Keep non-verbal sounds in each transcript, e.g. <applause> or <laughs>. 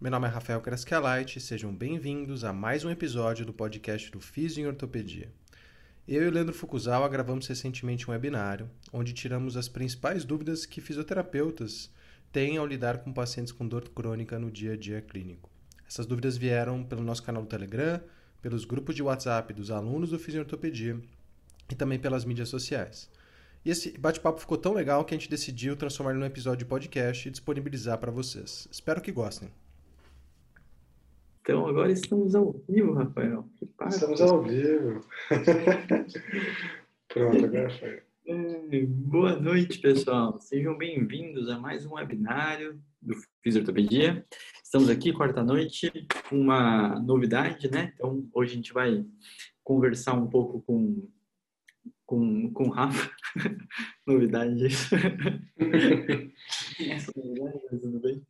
Meu nome é Rafael Kraskelait e sejam bem-vindos a mais um episódio do podcast do Fisio em Ortopedia. Eu e o Leandro Fukuzawa gravamos recentemente um webinário onde tiramos as principais dúvidas que fisioterapeutas têm ao lidar com pacientes com dor crônica no dia a dia clínico. Essas dúvidas vieram pelo nosso canal do Telegram, pelos grupos de WhatsApp dos alunos do Fisio em Ortopedia e também pelas mídias sociais. E esse bate-papo ficou tão legal que a gente decidiu transformar ele num episódio de podcast e disponibilizar para vocês. Espero que gostem. Então agora estamos ao vivo, Rafael. Estamos ao vivo. <laughs> Pronto, agora foi. É, boa noite, pessoal. Sejam bem-vindos a mais um webinário do Fisiortopedia. Estamos aqui quarta-noite com uma novidade, né? Então, hoje a gente vai conversar um pouco com com, com o Rafa. <laughs> novidade isso. <laughs> Essa novidade, mas tudo bem.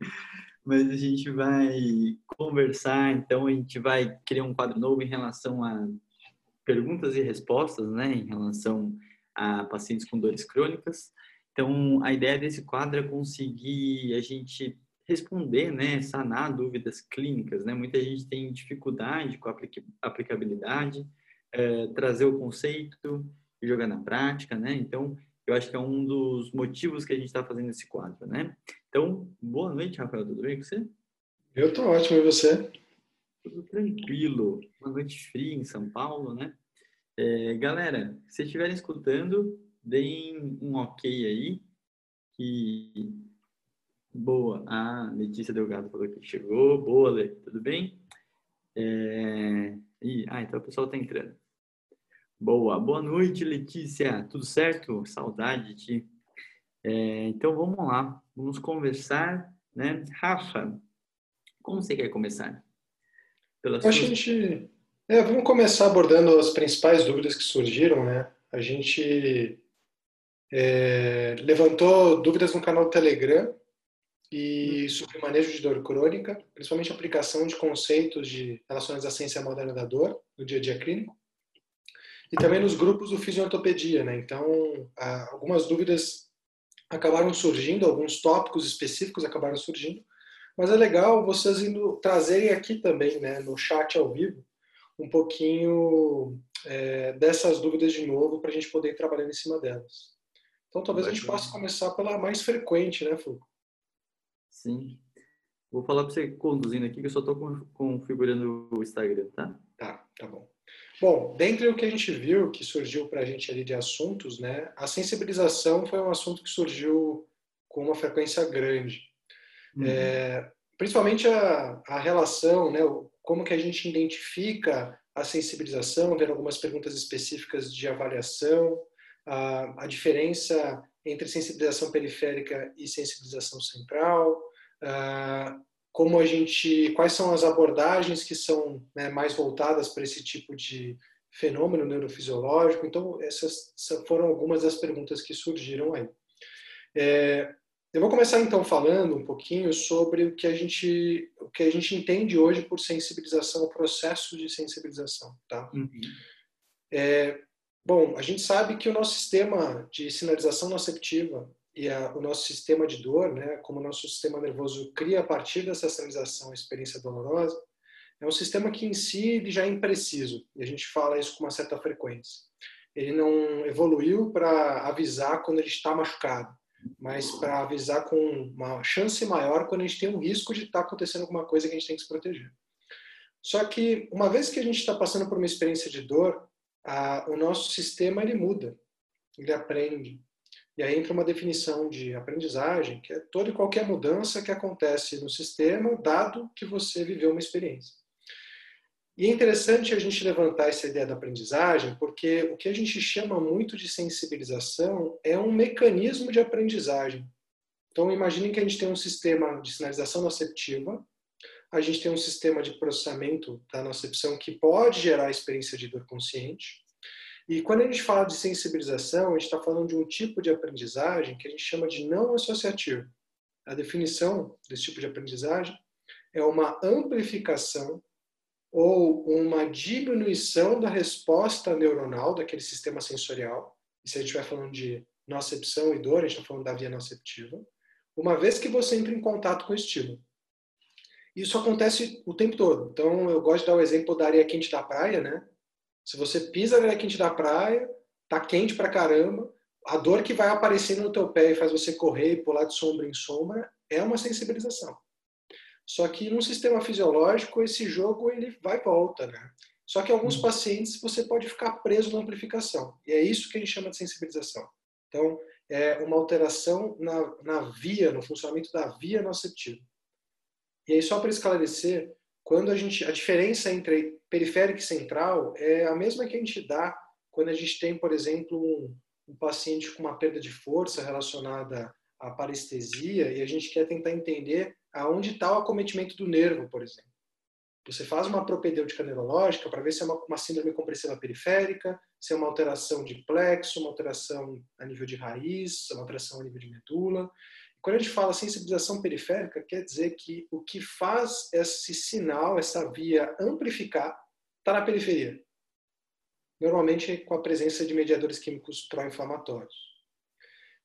Mas a gente vai conversar, então a gente vai criar um quadro novo em relação a perguntas e respostas, né? Em relação a pacientes com dores crônicas. Então, a ideia desse quadro é conseguir a gente responder, né, sanar dúvidas clínicas, né? Muita gente tem dificuldade com a aplicabilidade, é, trazer o conceito, e jogar na prática, né? Então, eu acho que é um dos motivos que a gente está fazendo esse quadro, né? Então, boa noite, Rafael, tudo bem com você? Eu estou ótimo, e você? Tudo tranquilo. Uma noite fria em São Paulo, né? É, galera, se estiverem escutando, deem um ok aí. Que boa. Ah, Letícia Delgado falou que chegou. Boa, Lê. Tudo bem? É... E... Ah, então o pessoal está entrando. Boa, boa noite, Letícia. Tudo certo? Saudade de ti. É, então vamos lá, vamos conversar, né? Rafa, como você quer começar? Pela a gente, é, vamos começar abordando as principais dúvidas que surgiram, né? A gente é, levantou dúvidas no canal do Telegram e sobre manejo de dor crônica, principalmente aplicação de conceitos de relacionados à ciência moderna da dor no dia a dia clínico e também nos grupos do Fisiortopedia, né? Então, algumas dúvidas acabaram surgindo, alguns tópicos específicos acabaram surgindo, mas é legal vocês indo trazerem aqui também, né, no chat ao vivo, um pouquinho é, dessas dúvidas de novo para a gente poder ir trabalhando em cima delas. Então, talvez a gente possa começar pela mais frequente, né, Fulco? Sim. Vou falar para você conduzindo aqui que eu só estou configurando o Instagram, tá? Tá, tá bom. Bom, dentre o que a gente viu que surgiu para a gente ali de assuntos, né, a sensibilização foi um assunto que surgiu com uma frequência grande. Uhum. É, principalmente a, a relação, né, como que a gente identifica a sensibilização, tendo algumas perguntas específicas de avaliação, a, a diferença entre sensibilização periférica e sensibilização central, a, como a gente, quais são as abordagens que são né, mais voltadas para esse tipo de fenômeno neurofisiológico. Então, essas foram algumas das perguntas que surgiram aí. É, eu vou começar então falando um pouquinho sobre o que a gente, o que a gente entende hoje por sensibilização, o processo de sensibilização, tá? Uhum. É, bom, a gente sabe que o nosso sistema de sinalização noceptiva e a, o nosso sistema de dor, né, como o nosso sistema nervoso cria a partir dessa sinalização a experiência dolorosa, é um sistema que em si já é impreciso, e a gente fala isso com uma certa frequência. Ele não evoluiu para avisar quando ele está machucado, mas para avisar com uma chance maior quando a gente tem um risco de estar tá acontecendo alguma coisa que a gente tem que se proteger. Só que uma vez que a gente está passando por uma experiência de dor, a, o nosso sistema ele muda, ele aprende, e aí entra uma definição de aprendizagem, que é toda e qualquer mudança que acontece no sistema, dado que você viveu uma experiência. E é interessante a gente levantar essa ideia da aprendizagem, porque o que a gente chama muito de sensibilização é um mecanismo de aprendizagem. Então, imagine que a gente tem um sistema de sinalização noceptiva, a gente tem um sistema de processamento da nocepção que pode gerar a experiência de dor consciente. E quando a gente fala de sensibilização, a gente está falando de um tipo de aprendizagem que a gente chama de não associativo. A definição desse tipo de aprendizagem é uma amplificação ou uma diminuição da resposta neuronal daquele sistema sensorial. E se a gente estiver falando de nocepção e dor, a gente está falando da via noceptiva. Uma vez que você entra em contato com o estímulo. Isso acontece o tempo todo. Então, eu gosto de dar o exemplo da areia quente da praia, né? Se você pisa na areia quente da praia, tá quente pra caramba, a dor que vai aparecendo no teu pé e faz você correr e pular de sombra em sombra é uma sensibilização. Só que num sistema fisiológico, esse jogo ele vai e volta, né? Só que alguns hum. pacientes você pode ficar preso na amplificação. E é isso que a gente chama de sensibilização. Então, é uma alteração na, na via, no funcionamento da via noceptiva. E aí, só para esclarecer, quando a gente a diferença entre periférico e central é a mesma que a gente dá quando a gente tem, por exemplo, um, um paciente com uma perda de força relacionada à parestesia e a gente quer tentar entender aonde está o acometimento do nervo, por exemplo. Você faz uma propedêutica neurológica para ver se é uma, uma, síndrome compressiva periférica, se é uma alteração de plexo, uma alteração a nível de raiz, uma alteração a nível de medula. Quando a gente fala sensibilização periférica, quer dizer que o que faz esse sinal, essa via amplificar, está na periferia. Normalmente com a presença de mediadores químicos pró-inflamatórios.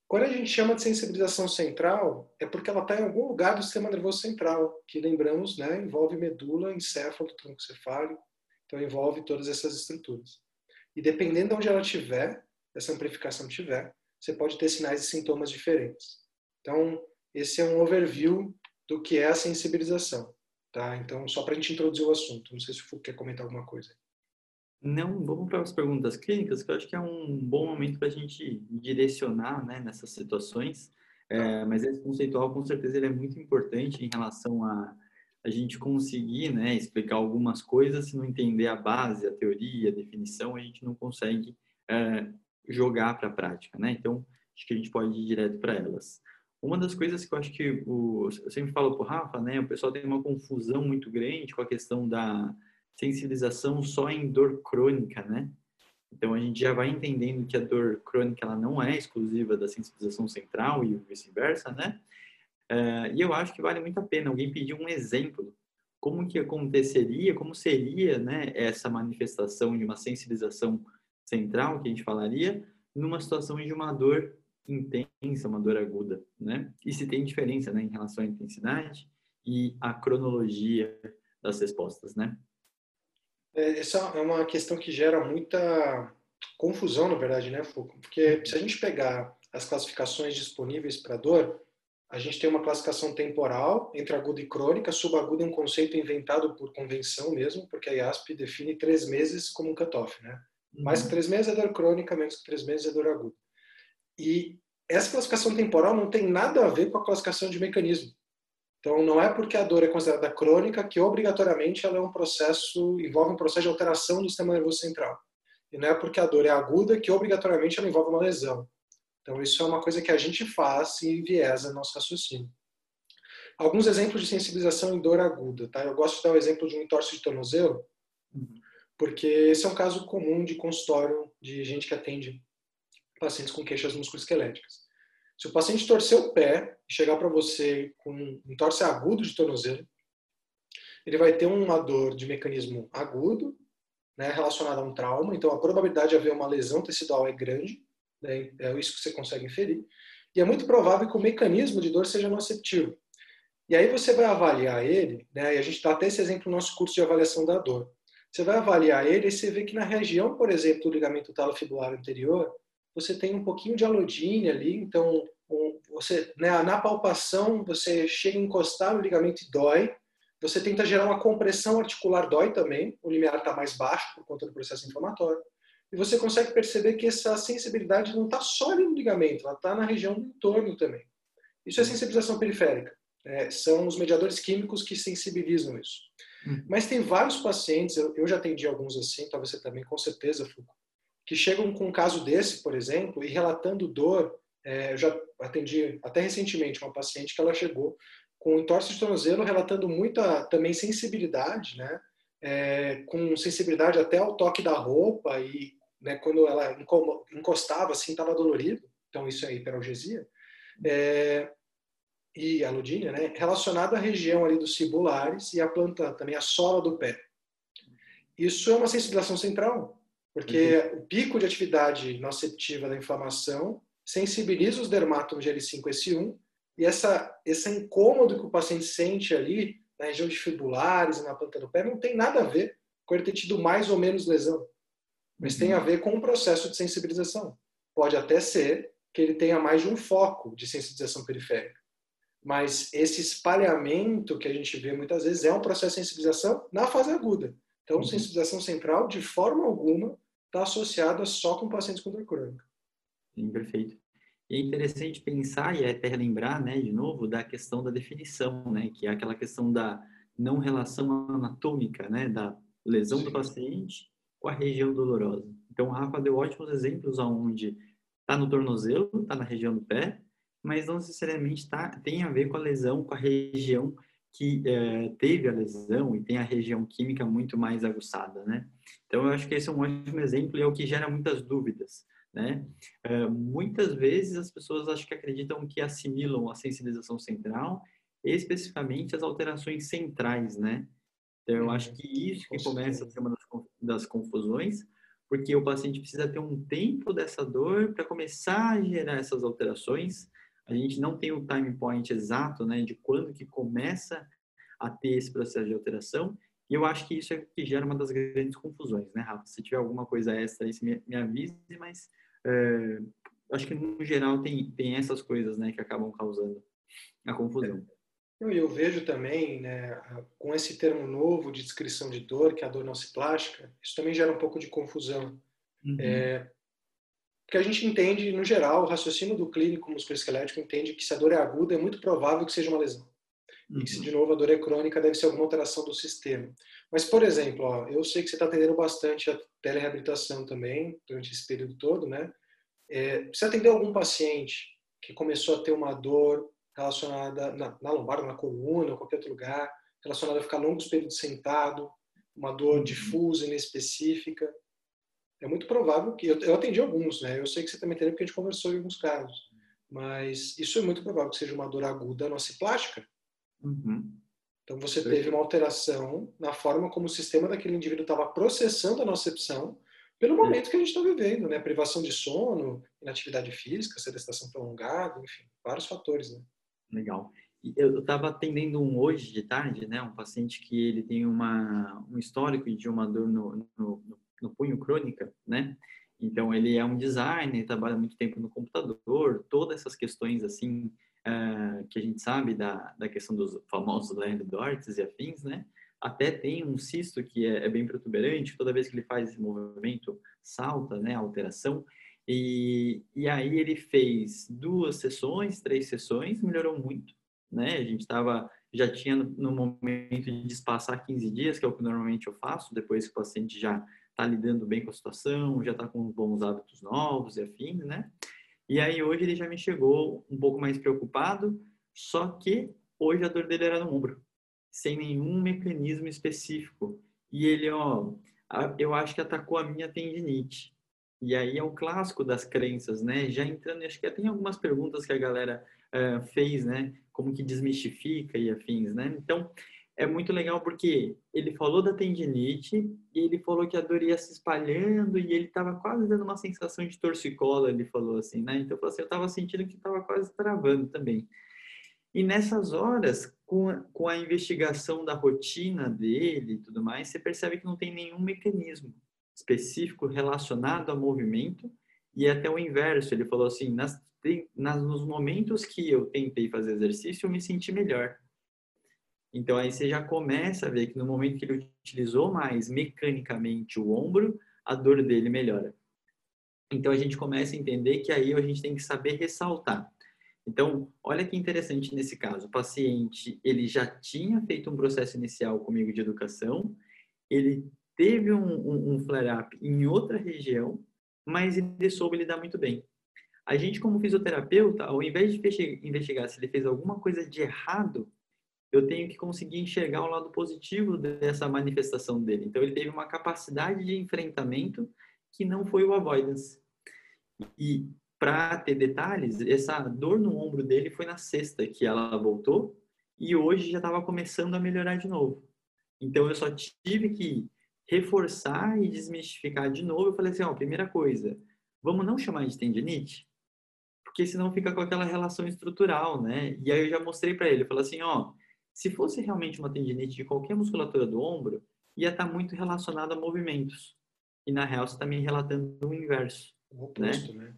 Quando a gente chama de sensibilização central, é porque ela está em algum lugar do sistema nervoso central, que lembramos, né, envolve medula, encéfalo, tronco cefálico, então envolve todas essas estruturas. E dependendo de onde ela tiver, essa amplificação tiver, você pode ter sinais e sintomas diferentes. Então, esse é um overview do que é a sensibilização. Tá? Então, só para a gente introduzir o assunto. Não sei se o Foucault quer comentar alguma coisa. Não, vamos para as perguntas clínicas, que eu acho que é um bom momento para a gente direcionar né, nessas situações. É, mas esse conceitual, com certeza, ele é muito importante em relação a a gente conseguir né, explicar algumas coisas, se não entender a base, a teoria, a definição, a gente não consegue é, jogar para a prática. Né? Então, acho que a gente pode ir direto para elas. Uma das coisas que eu acho que o, eu sempre falo para o Rafa, né, o pessoal tem uma confusão muito grande com a questão da sensibilização só em dor crônica, né? Então a gente já vai entendendo que a dor crônica ela não é exclusiva da sensibilização central e vice-versa, né? Uh, e eu acho que vale muito a pena alguém pedir um exemplo como que aconteceria, como seria, né, essa manifestação de uma sensibilização central que a gente falaria numa situação de uma dor intensa, uma dor aguda, né? E se tem diferença, né, em relação à intensidade e à cronologia das respostas, né? É, essa é uma questão que gera muita confusão, na verdade, né, Foucault? Porque se a gente pegar as classificações disponíveis para dor, a gente tem uma classificação temporal entre aguda e crônica. Subaguda é um conceito inventado por convenção mesmo, porque a IASP define três meses como um cutoff, né? Mais que uhum. três meses é dor crônica, menos que três meses é dor aguda. E essa classificação temporal não tem nada a ver com a classificação de mecanismo. Então, não é porque a dor é considerada crônica que obrigatoriamente ela é um processo, envolve um processo de alteração do sistema nervoso central. E não é porque a dor é aguda que obrigatoriamente ela envolve uma lesão. Então, isso é uma coisa que a gente faz e enviesa nosso raciocínio. Alguns exemplos de sensibilização em dor aguda. Tá? Eu gosto de dar o exemplo de um entorse de tornozelo, uhum. porque esse é um caso comum de consultório de gente que atende pacientes com queixas musculoesqueléticas. Se o paciente torcer o pé e chegar para você com um torce agudo de tornozelo, ele vai ter uma dor de mecanismo agudo, né, relacionada a um trauma, então a probabilidade de haver uma lesão tecidual é grande, né, é isso que você consegue inferir, e é muito provável que o mecanismo de dor seja noceptivo. E aí você vai avaliar ele, né, e a gente dá até esse exemplo no nosso curso de avaliação da dor. Você vai avaliar ele e você vê que na região, por exemplo, do ligamento talofibular anterior, você tem um pouquinho de alodine ali, então você, né, na palpação você chega a encostar no ligamento e dói, você tenta gerar uma compressão articular, dói também, o limiar está mais baixo por conta do processo inflamatório, e você consegue perceber que essa sensibilidade não está só ali no ligamento, ela está na região do entorno também. Isso é sensibilização periférica. É, são os mediadores químicos que sensibilizam isso. Hum. Mas tem vários pacientes, eu, eu, já atendi alguns assim, talvez você também, com certeza, Foucault, que chegam com um caso desse, por exemplo, e relatando dor. É, eu já atendi até recentemente uma paciente que ela chegou com entorse de tornozelo, relatando muita também sensibilidade, né? É, com sensibilidade até ao toque da roupa e né, quando ela encostava assim estava dolorido, então isso é hiperalgesia. É, e aludínia, né, relacionado à região ali dos cibulares e a planta também a sola do pé. Isso é uma sensibilização central, porque uhum. o pico de atividade noceptiva da inflamação sensibiliza os dermátomos de L5-S1 e essa, esse incômodo que o paciente sente ali na região de fibulares e na planta do pé não tem nada a ver com ele ter tido mais ou menos lesão, mas uhum. tem a ver com um processo de sensibilização. Pode até ser que ele tenha mais de um foco de sensibilização periférica. Mas esse espalhamento que a gente vê muitas vezes é um processo de sensibilização na fase aguda. Então, uhum. sensibilização central, de forma alguma, está associada só com pacientes com dor crônica. Sim, perfeito. E é interessante pensar e até relembrar, né, de novo, da questão da definição, né, que é aquela questão da não relação anatômica, né, da lesão Sim. do paciente com a região dolorosa. Então, a Rafa deu ótimos exemplos aonde está no tornozelo, está na região do pé, mas não necessariamente tá, tem a ver com a lesão, com a região que é, teve a lesão e tem a região química muito mais aguçada, né? Então, eu acho que esse é um ótimo exemplo e é o que gera muitas dúvidas, né? É, muitas vezes as pessoas acho que acreditam que assimilam a sensibilização central, especificamente as alterações centrais, né? Então, eu acho que isso que começa a ser uma das, das confusões, porque o paciente precisa ter um tempo dessa dor para começar a gerar essas alterações. A gente não tem o time point exato, né, de quando que começa a ter esse processo de alteração. E eu acho que isso é que gera uma das grandes confusões, né, Rafa? Se tiver alguma coisa extra aí, me, me avise, mas é, acho que no geral tem, tem essas coisas, né, que acabam causando a confusão. Eu, eu vejo também, né, com esse termo novo de descrição de dor, que é a dor nociplástica, isso também gera um pouco de confusão. Uhum. É, porque a gente entende, no geral, o raciocínio do clínico musculoesquelético entende que se a dor é aguda, é muito provável que seja uma lesão. Uhum. E que se, de novo, a dor é crônica, deve ser alguma alteração do sistema. Mas, por exemplo, ó, eu sei que você está atendendo bastante a telereabilitação também, durante esse período todo, né? É, você atendeu algum paciente que começou a ter uma dor relacionada na, na lombar, na coluna, ou qualquer outro lugar, relacionada a ficar longos períodos sentado, uma dor uhum. difusa, inespecífica. É muito provável que eu, eu atendi alguns, né? Eu sei que você também tem porque a gente conversou em alguns casos, mas isso é muito provável que seja uma dor aguda nociplástica. Uhum. Então você teve uma alteração na forma como o sistema daquele indivíduo estava processando a nocepção pelo momento que a gente está vivendo, né? Privação de sono, inatividade física, sedestação prolongada, enfim, vários fatores, né? Legal. Eu estava atendendo um hoje de tarde, né, um paciente que ele tem uma, um histórico de uma dor no, no, no punho crônica, né? Então ele é um designer, trabalha muito tempo no computador, todas essas questões assim uh, que a gente sabe da, da questão dos famosos Land Dorts e afins, né? Até tem um cisto que é, é, bem protuberante, toda vez que ele faz esse movimento salta, né, a alteração. E, e aí ele fez duas sessões, três sessões, melhorou muito, né? A gente estava, já tinha no momento de espaçar 15 dias, que é o que normalmente eu faço, depois que o paciente já está lidando bem com a situação, já está com bons hábitos novos e afins, né? E aí hoje ele já me chegou um pouco mais preocupado, só que hoje a dor dele era no ombro, sem nenhum mecanismo específico. E ele, ó, eu acho que atacou a minha tendinite. E aí é o clássico das crenças, né? Já entrando, acho que tem algumas perguntas que a galera uh, fez, né? Como que desmistifica e afins, né? Então, é muito legal porque ele falou da tendinite e ele falou que a dor ia se espalhando e ele estava quase dando uma sensação de torcicola, ele falou assim, né? Então, assim, eu estava sentindo que estava quase travando também. E nessas horas, com a, com a investigação da rotina dele e tudo mais, você percebe que não tem nenhum mecanismo específico relacionado a movimento e até o inverso. Ele falou assim, nas, nas, nos momentos que eu tentei fazer exercício, eu me senti melhor. Então aí você já começa a ver que no momento que ele utilizou mais mecanicamente o ombro, a dor dele melhora. Então a gente começa a entender que aí a gente tem que saber ressaltar. Então, olha que interessante nesse caso, o paciente, ele já tinha feito um processo inicial comigo de educação, ele teve um, um, um flare-up em outra região, mas ele soube lidar muito bem. A gente, como fisioterapeuta, ao invés de investigar se ele fez alguma coisa de errado, eu tenho que conseguir enxergar o lado positivo dessa manifestação dele. Então, ele teve uma capacidade de enfrentamento que não foi o avoidance. E, para ter detalhes, essa dor no ombro dele foi na sexta que ela voltou e hoje já estava começando a melhorar de novo. Então, eu só tive que reforçar e desmistificar de novo. Eu falei assim, ó, primeira coisa, vamos não chamar de tendinite? Porque senão fica com aquela relação estrutural, né? E aí eu já mostrei para ele, eu falei assim, ó, se fosse realmente uma tendinite de qualquer musculatura do ombro, ia estar tá muito relacionado a movimentos. E na real você está me relatando o inverso. O oposto, né? né?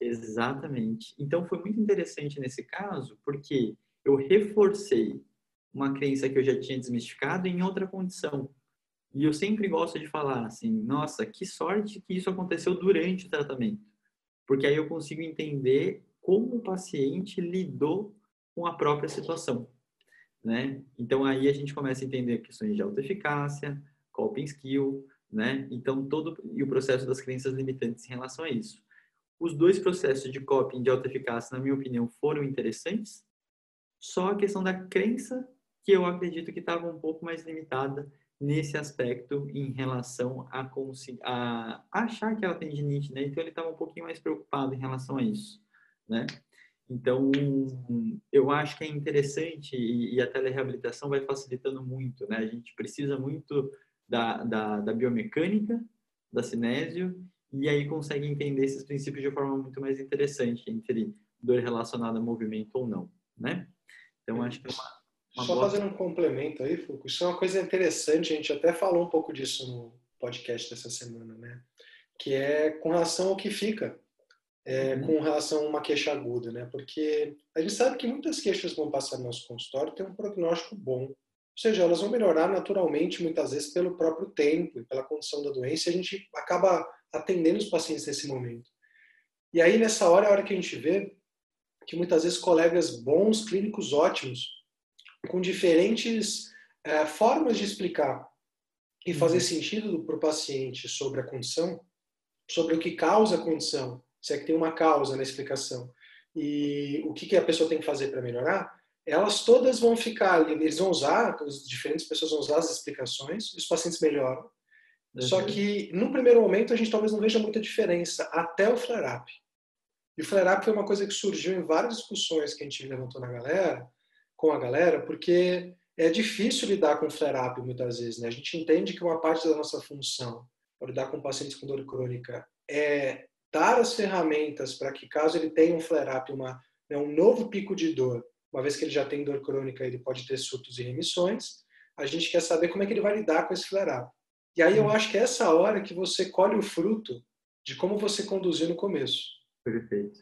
Exatamente. Então foi muito interessante nesse caso, porque eu reforcei uma crença que eu já tinha desmistificado em outra condição. E eu sempre gosto de falar assim, nossa, que sorte que isso aconteceu durante o tratamento. Porque aí eu consigo entender como o paciente lidou com a própria situação, né? Então aí a gente começa a entender questões de autoeficácia, coping skill, né? Então todo e o processo das crenças limitantes em relação a isso. Os dois processos de coping de autoeficácia, na minha opinião, foram interessantes. Só a questão da crença que eu acredito que estava um pouco mais limitada nesse aspecto em relação a, a achar que ela tem tendinite, né? Então ele estava um pouquinho mais preocupado em relação a isso, né? Então eu acho que é interessante e, e a telereabilitação vai facilitando muito, né? A gente precisa muito da, da, da biomecânica, da cinésio e aí consegue entender esses princípios de forma muito mais interessante entre dor relacionada a movimento ou não, né? Então acho que é uma uma Só boa... fazendo um complemento aí, Foucault, isso é uma coisa interessante, a gente até falou um pouco disso no podcast dessa semana, né? Que é com relação ao que fica, é, uhum. com relação a uma queixa aguda, né? Porque a gente sabe que muitas queixas vão passar no nosso consultório têm um prognóstico bom. Ou seja, elas vão melhorar naturalmente, muitas vezes, pelo próprio tempo e pela condição da doença, e a gente acaba atendendo os pacientes nesse momento. E aí, nessa hora, é a hora que a gente vê que muitas vezes colegas bons, clínicos ótimos, com diferentes é, formas de explicar e fazer uhum. sentido para o paciente sobre a condição, sobre o que causa a condição, se é que tem uma causa na explicação e o que, que a pessoa tem que fazer para melhorar, elas todas vão ficar, eles vão usar, as diferentes pessoas vão usar as explicações, os pacientes melhoram. Uhum. Só que, no primeiro momento, a gente talvez não veja muita diferença até o flare-up. E o flare-up foi uma coisa que surgiu em várias discussões que a gente levantou na galera, com a galera, porque é difícil lidar com flare-up muitas vezes. Né? A gente entende que uma parte da nossa função para lidar com pacientes com dor crônica é dar as ferramentas para que, caso ele tenha um flare-up, né, um novo pico de dor, uma vez que ele já tem dor crônica, ele pode ter surtos e remissões, a gente quer saber como é que ele vai lidar com esse flare-up. E aí eu uhum. acho que é essa hora que você colhe o fruto de como você conduziu no começo. Perfeito.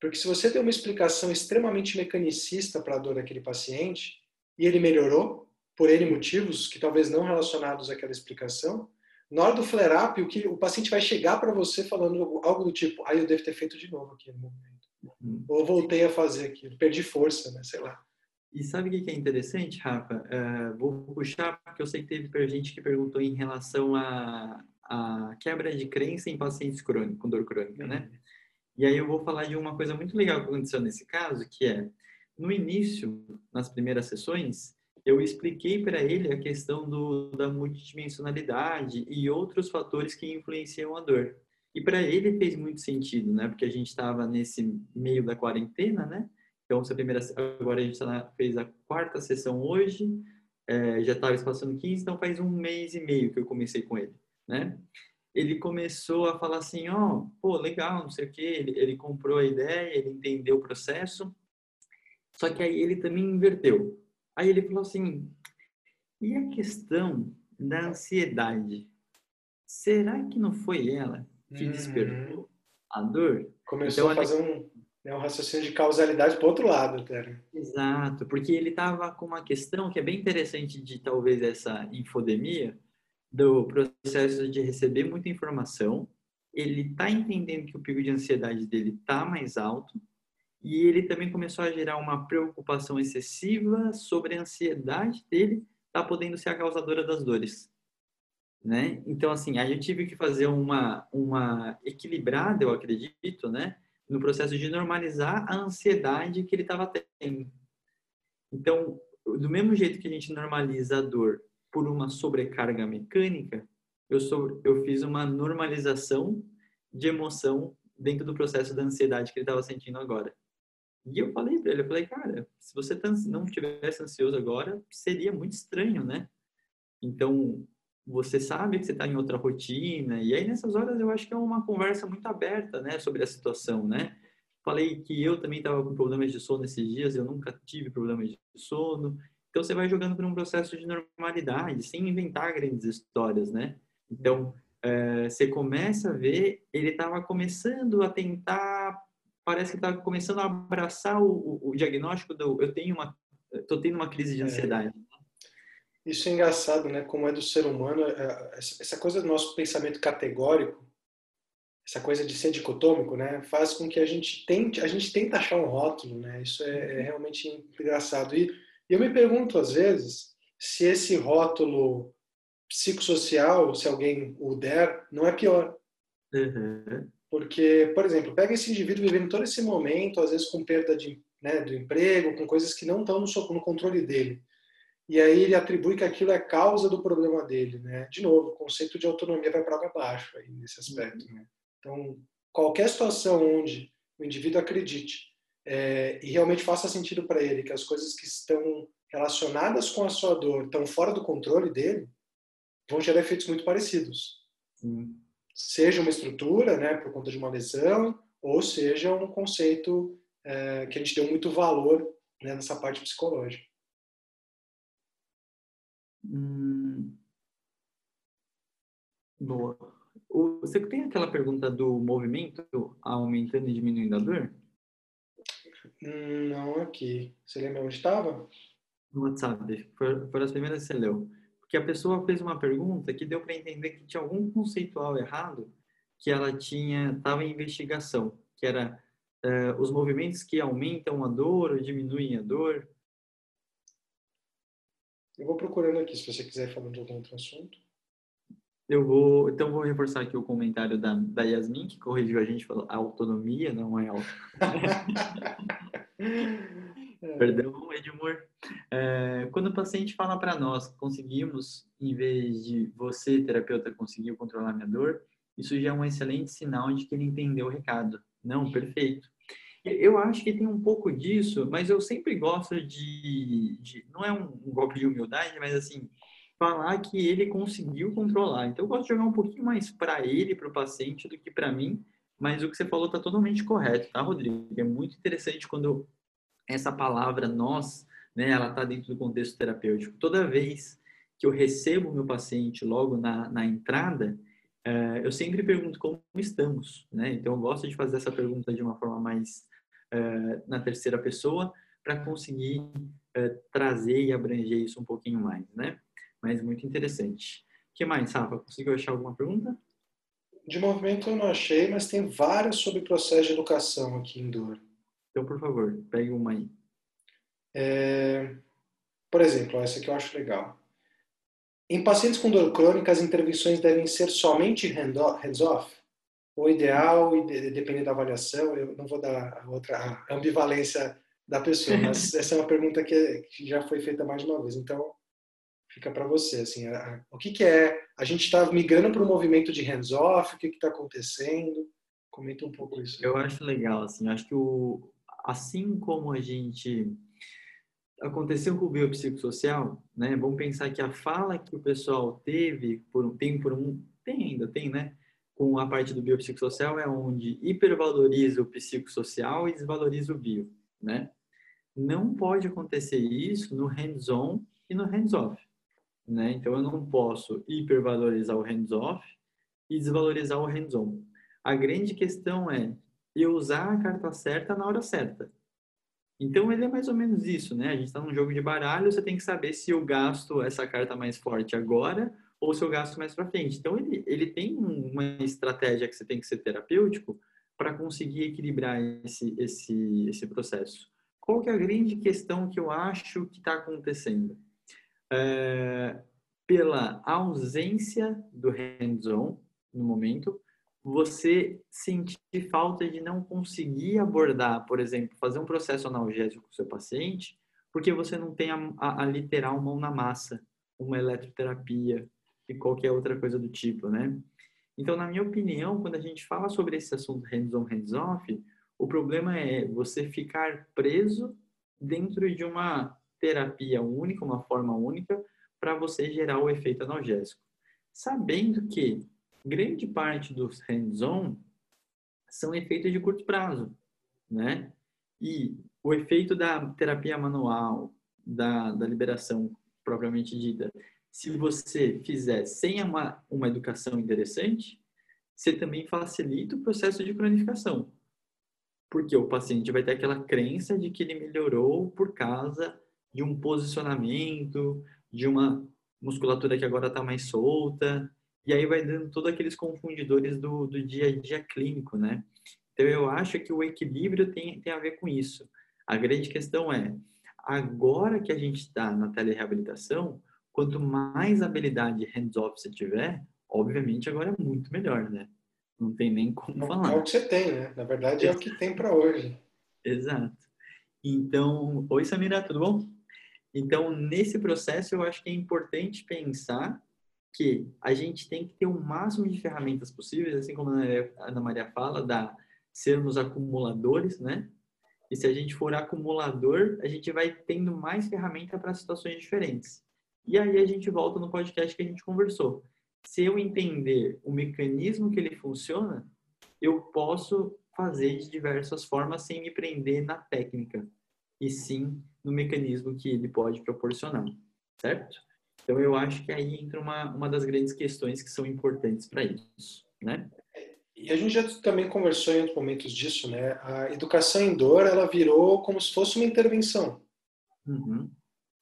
Porque se você tem uma explicação extremamente mecanicista para a dor daquele paciente e ele melhorou por N motivos que talvez não relacionados àquela explicação, na hora do flare-up, o que o paciente vai chegar para você falando algo do tipo, ah, eu devo ter feito de novo aqui no momento. Uhum. Ou voltei a fazer aquilo, perdi força, né? Sei lá. E sabe o que é interessante, Rafa? Uh, vou puxar, porque eu sei que teve gente que perguntou em relação à a, a, quebra de crença em pacientes crônicos, com dor crônica, né? uhum. né? E aí eu vou falar de uma coisa muito legal que aconteceu nesse caso, que é, no início, nas primeiras sessões, eu expliquei para ele a questão do, da multidimensionalidade e outros fatores que influenciam a dor. E para ele fez muito sentido, né? Porque a gente estava nesse meio da quarentena, né? Então, essa primeira, agora a gente tá fez a quarta sessão hoje, é, já estava passando 15, então faz um mês e meio que eu comecei com ele, né? ele começou a falar assim, ó, oh, pô, legal, não sei o quê, ele, ele comprou a ideia, ele entendeu o processo, só que aí ele também inverteu. Aí ele falou assim, e a questão da ansiedade? Será que não foi ela que uhum. despertou a dor? Começou então, a fazer um, né, um raciocínio de causalidade para o outro lado, cara. Exato, porque ele estava com uma questão que é bem interessante de talvez essa infodemia, do processo de receber muita informação, ele está entendendo que o pico de ansiedade dele está mais alto e ele também começou a gerar uma preocupação excessiva sobre a ansiedade dele tá podendo ser a causadora das dores, né? Então assim, aí eu tive que fazer uma uma equilibrada, eu acredito, né, no processo de normalizar a ansiedade que ele estava tendo. Então, do mesmo jeito que a gente normaliza a dor por uma sobrecarga mecânica, eu, sou, eu fiz uma normalização de emoção dentro do processo da ansiedade que ele estava sentindo agora. E eu falei para ele, eu falei, cara, se você tá não tivesse ansioso agora, seria muito estranho, né? Então, você sabe que você está em outra rotina, e aí nessas horas eu acho que é uma conversa muito aberta, né, sobre a situação, né? Falei que eu também estava com problemas de sono esses dias, eu nunca tive problemas de sono. Então você vai jogando por um processo de normalidade, sem inventar grandes histórias, né? Então, é, você começa a ver, ele estava começando a tentar, parece que estava começando a abraçar o, o, diagnóstico do, eu tenho uma, estou tendo uma crise de é. ansiedade. É. Isso é engraçado, né? Como é do ser humano, é, essa coisa do nosso pensamento categórico, essa coisa de ser dicotômico, né? Faz com que a gente tente, a gente tenta achar um rótulo, né? Isso é, é realmente engraçado. E eu me pergunto às vezes se esse rótulo psicossocial, se alguém o der, não é pior. Uhum. Porque, por exemplo, pega esse indivíduo vivendo todo esse momento, às vezes com perda de, né, do emprego, com coisas que não estão no, no controle dele. E aí ele atribui que aquilo é causa do problema dele, né? De novo, o conceito de autonomia vai para água abaixo aí nesse aspecto, né? Então, qualquer situação onde o indivíduo acredite é, e realmente faça sentido para ele que as coisas que estão relacionadas com a sua dor estão fora do controle dele, vão gerar efeitos muito parecidos. Sim. Seja uma estrutura, né, por conta de uma lesão, ou seja um conceito é, que a gente deu muito valor né, nessa parte psicológica. Hum... Boa. Você tem aquela pergunta do movimento aumentando e diminuindo a dor? Não aqui. Você lembra onde estava? No WhatsApp. Foram as primeiras que você leu que a pessoa fez uma pergunta que deu para entender que tinha algum conceitual errado que ela tinha estava em investigação, que era uh, os movimentos que aumentam a dor ou diminuem a dor. Eu vou procurando aqui, se você quiser falar de algum outro assunto. Eu vou, então vou reforçar aqui o comentário da, da Yasmin, que corrigiu a gente, falou autonomia, não é auto. <laughs> É. Perdão, Edmur. É, quando o paciente fala para nós, conseguimos, em vez de você, terapeuta, conseguiu controlar minha dor, isso já é um excelente sinal de que ele entendeu o recado. Não, perfeito. Eu acho que tem um pouco disso, mas eu sempre gosto de, de não é um, um, golpe de humildade, mas assim, falar que ele conseguiu controlar. Então eu gosto de jogar um pouquinho mais para ele, para o paciente, do que para mim, mas o que você falou está totalmente correto, tá, Rodrigo? É muito interessante quando essa palavra nós, né, ela está dentro do contexto terapêutico. Toda vez que eu recebo meu paciente logo na, na entrada, uh, eu sempre pergunto como estamos, né? Então eu gosto de fazer essa pergunta de uma forma mais uh, na terceira pessoa para conseguir uh, trazer e abranger isso um pouquinho mais, né? Mas muito interessante. O que mais, Rafa? Conseguiu achar alguma pergunta? De movimento eu não achei, mas tem várias sobre processo de educação aqui em dor. Então, por favor, pegue uma aí. É, por exemplo, essa que eu acho legal. Em pacientes com dor crônica, as intervenções devem ser somente hands-off? O ideal, dependendo da avaliação, eu não vou dar a outra a ambivalência da pessoa, <laughs> mas essa é uma pergunta que, que já foi feita mais de uma vez. Então, fica para você. Assim, a, o que, que é? A gente está migrando para um movimento de hands-off? O que está acontecendo? Comenta um pouco isso. Eu acho legal. Assim, acho que o, assim como a gente aconteceu com o biopsicossocial, né? Vamos pensar que a fala que o pessoal teve por tem por um tem ainda tem, né? Com a parte do biopsicossocial é onde hipervaloriza o psicossocial e desvaloriza o bio, né? Não pode acontecer isso no hands-on e no hands-off, né? Então eu não posso hipervalorizar o hands-off e desvalorizar o hands-on. A grande questão é e usar a carta certa na hora certa. Então ele é mais ou menos isso, né? A gente está num jogo de baralho, você tem que saber se eu gasto essa carta mais forte agora ou se eu gasto mais para frente. Então ele, ele tem uma estratégia que você tem que ser terapêutico para conseguir equilibrar esse, esse, esse processo. Qual que é a grande questão que eu acho que está acontecendo? É, pela ausência do hands-on no momento, você sentir falta de não conseguir abordar, por exemplo, fazer um processo analgésico com o seu paciente, porque você não tem a, a, a literal mão na massa, uma eletroterapia e qualquer outra coisa do tipo, né? Então, na minha opinião, quando a gente fala sobre esse assunto hands-on, hands-off, o problema é você ficar preso dentro de uma terapia única, uma forma única, para você gerar o efeito analgésico. Sabendo que grande parte dos hands-on são efeitos de curto prazo, né? E o efeito da terapia manual, da, da liberação propriamente dita, se você fizer sem uma, uma educação interessante, você também facilita o processo de cronificação. Porque o paciente vai ter aquela crença de que ele melhorou por causa de um posicionamento, de uma musculatura que agora está mais solta, e aí vai dando todos aqueles confundidores do, do dia a dia clínico, né? Então, eu acho que o equilíbrio tem, tem a ver com isso. A grande questão é, agora que a gente está na telereabilitação, quanto mais habilidade hands-off você tiver, obviamente agora é muito melhor, né? Não tem nem como falar. É o que você tem, né? Na verdade é o que tem para hoje. Exato. Então, oi Samira, tudo bom? Então, nesse processo eu acho que é importante pensar que a gente tem que ter o máximo de ferramentas possíveis, assim como a Ana Maria fala, da sermos acumuladores, né? E se a gente for acumulador, a gente vai tendo mais ferramenta para situações diferentes. E aí a gente volta no podcast que a gente conversou. Se eu entender o mecanismo que ele funciona, eu posso fazer de diversas formas sem me prender na técnica, e sim no mecanismo que ele pode proporcionar, certo? Então eu acho que aí entra uma, uma das grandes questões que são importantes para isso, né? E a gente já também conversou em outros momentos disso, né? A educação em dor, ela virou como se fosse uma intervenção. Uhum.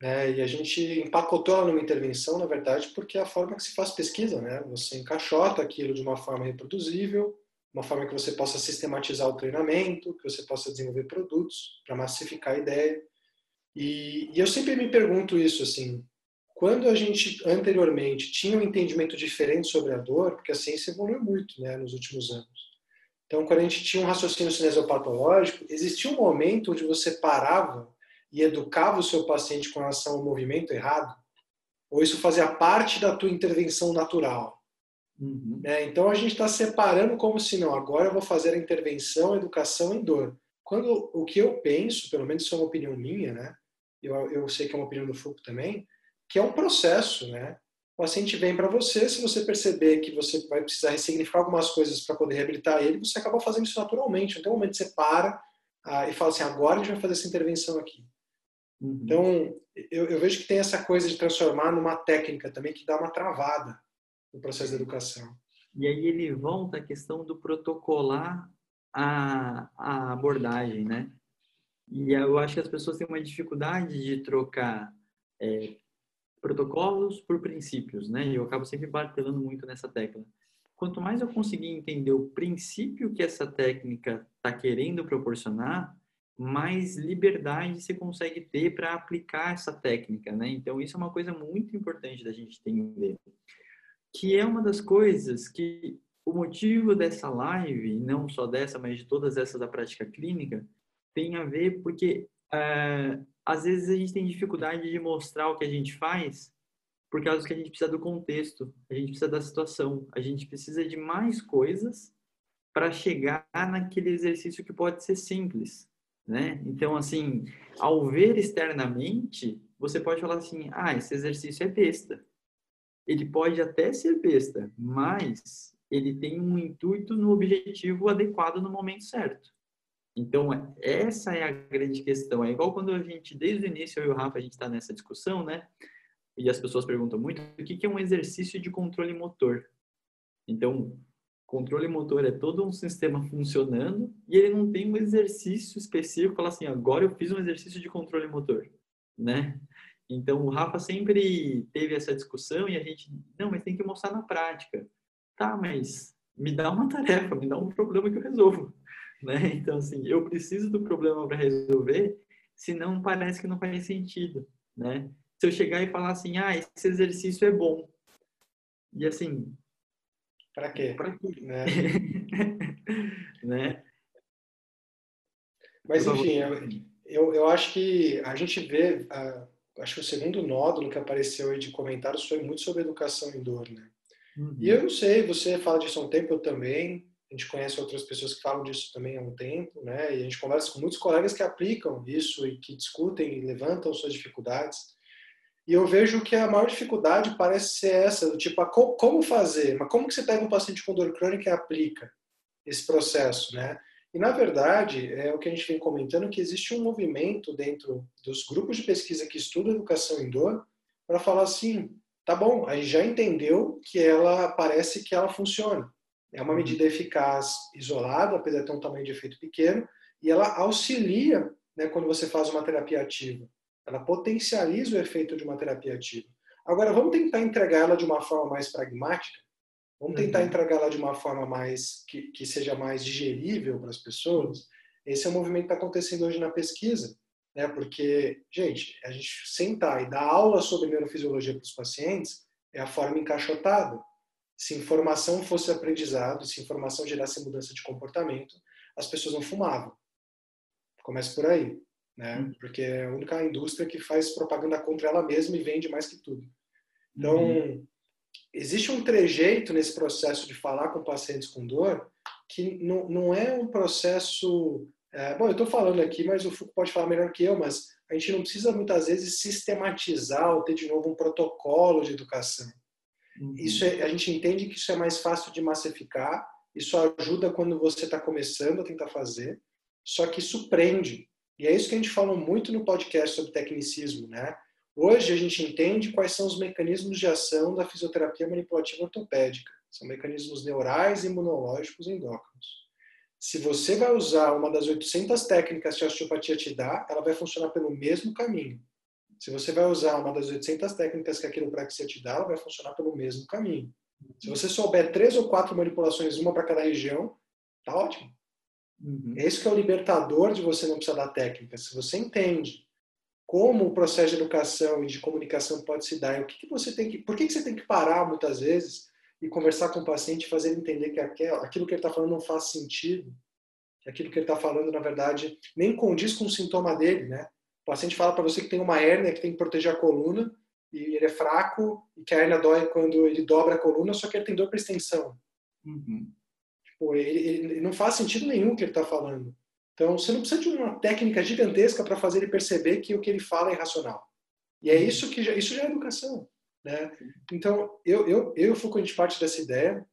É, e a gente empacotou ela numa intervenção, na verdade, porque é a forma que se faz pesquisa, né? Você encaixota aquilo de uma forma reproduzível, uma forma que você possa sistematizar o treinamento, que você possa desenvolver produtos para massificar a ideia. E, e eu sempre me pergunto isso, assim, quando a gente anteriormente tinha um entendimento diferente sobre a dor, porque a ciência evoluiu muito, né, nos últimos anos. Então, quando a gente tinha um raciocínio cinesiopatológico, existia um momento onde você parava e educava o seu paciente com relação ao movimento errado? Ou isso fazia parte da tua intervenção natural? Uhum. É, então a gente está separando como se não, agora eu vou fazer a intervenção, a educação em dor. Quando o que eu penso, pelo menos isso é uma opinião minha, né? Eu, eu sei que é uma opinião do Foucault também, que é um processo, né? O paciente vem para você, se você perceber que você vai precisar ressignificar algumas coisas para poder reabilitar ele, você acaba fazendo isso naturalmente. Então, um momento você para ah, e fala assim, agora a gente vai fazer essa intervenção aqui. Uhum. Então, eu, eu, vejo que tem essa coisa de transformar numa técnica também que dá uma travada no processo de educação. E aí ele volta à questão do protocolar a, a abordagem, né? E eu acho que as pessoas têm uma dificuldade de trocar é, protocolos por princípios, né? E eu acabo sempre martelando muito nessa tecla. Quanto mais eu conseguir entender o princípio que essa técnica está querendo proporcionar, mais liberdade você consegue ter para aplicar essa técnica, né? Então isso é uma coisa muito importante da gente entender, que é uma das coisas que o motivo dessa live, não só dessa, mas de todas essas da prática clínica, tem a ver porque é, às vezes a gente tem dificuldade de mostrar o que a gente faz por causa que a gente precisa do contexto, a gente precisa da situação, a gente precisa de mais coisas para chegar naquele exercício que pode ser simples, né? Então, assim, ao ver externamente, você pode falar assim, ah, esse exercício é besta. Ele pode até ser besta, mas ele tem um intuito no objetivo adequado no momento certo. Então, essa é a grande questão. É igual quando a gente, desde o início, eu e o Rafa, a gente está nessa discussão, né? E as pessoas perguntam muito, o que é um exercício de controle motor? Então, Controle motor é todo um sistema funcionando e ele não tem um exercício específico, fala assim, agora eu fiz um exercício de controle motor, né? Então o Rafa sempre teve essa discussão e a gente, não, mas tem que mostrar na prática. Tá, mas me dá uma tarefa, me dá um problema que eu resolvo, né? <laughs> Então assim, eu preciso do problema para resolver, senão parece que não faz sentido, né? Se eu chegar e falar assim, ah, esse exercício é bom, e assim, para quê? Para quê? Né? <laughs> né? Mas enfim, eu, eu, eu acho que a gente vê, a, acho que o segundo nódulo que apareceu aí de comentários foi muito sobre educação em dor, né? Uhum. E eu não sei, você fala disso há um tempo, eu também. A gente conhece outras pessoas que falam disso também há um tempo, né? E a gente conversa com muitos colegas que aplicam isso e que discutem e levantam suas dificuldades. E eu vejo que a maior dificuldade parece ser essa, do tipo, como fazer? Mas como que você pega um paciente com dor crônica e aplica esse processo, né? E, na verdade, é o que a gente vem comentando, que existe um movimento dentro dos grupos de pesquisa que estudam educação em dor para falar assim, tá bom, aí já entendeu que ela parece que ela funciona. É uma uhum. medida eficaz isolada, apesar de ter um tamanho de efeito pequeno, e ela auxilia né, quando você faz uma terapia ativa. Ela potencializa o efeito de uma terapia ativa. Agora, vamos tentar entregar ela de uma forma mais pragmática? Vamos tentar uhum. entregar ela de uma forma mais que, que seja mais digerível para as pessoas? Esse é o movimento que está acontecendo hoje na pesquisa. Né? Porque, gente, a gente sentar e dar aula sobre neurofisiologia para os pacientes é a forma encaixotada. Se informação fosse aprendizado, se informação gerasse mudança de comportamento, as pessoas não fumavam. Começa por aí né? Uhum. Porque é a única indústria que faz propaganda contra ela mesma e vende mais que tudo. Então, uhum. existe um trejeito nesse processo de falar com pacientes com dor que não, não é um processo. É, bom, eu estou falando aqui, mas o Foucault pode falar melhor que eu, mas a gente não precisa muitas vezes sistematizar ou ter de novo um protocolo de educação. Isso é, a gente entende que isso é mais fácil de massificar, isso ajuda quando você está começando a tentar fazer, só que isso prende. E é isso que a gente falou muito no podcast sobre tecnicismo, né? Hoje a gente entende quais são os mecanismos de ação da fisioterapia manipulativa ortopédica. São mecanismos neurais e imunológicos endócrinos. Se você vai usar uma das 800 técnicas que a osteopatia te dá, ela vai funcionar pelo mesmo caminho. Se você vai usar uma das 800 técnicas que a quiropraxia te dá, ela vai funcionar pelo mesmo caminho. Se você souber três ou quatro manipulações, uma para cada região, tá ótimo. Uhum. Esse que é o libertador de você não precisar da técnica. Se você entende como o processo de educação e de comunicação pode se dar, o que, que você tem que, por que, que você tem que parar muitas vezes e conversar com o paciente, fazer ele entender que aquilo que ele está falando não faz sentido, que aquilo que ele está falando na verdade nem condiz com o sintoma dele, né? O paciente fala para você que tem uma hérnia que tem que proteger a coluna e ele é fraco e que a hérnia dói quando ele dobra a coluna, só que ele tem dor para extensão. Uhum. Pô, ele, ele, não faz sentido nenhum o que ele está falando. Então, você não precisa de uma técnica gigantesca para fazer ele perceber que o que ele fala é irracional. E é isso que já, isso já é educação. Né? Então, eu, eu, eu e o Foucault, a gente parte dessa ideia.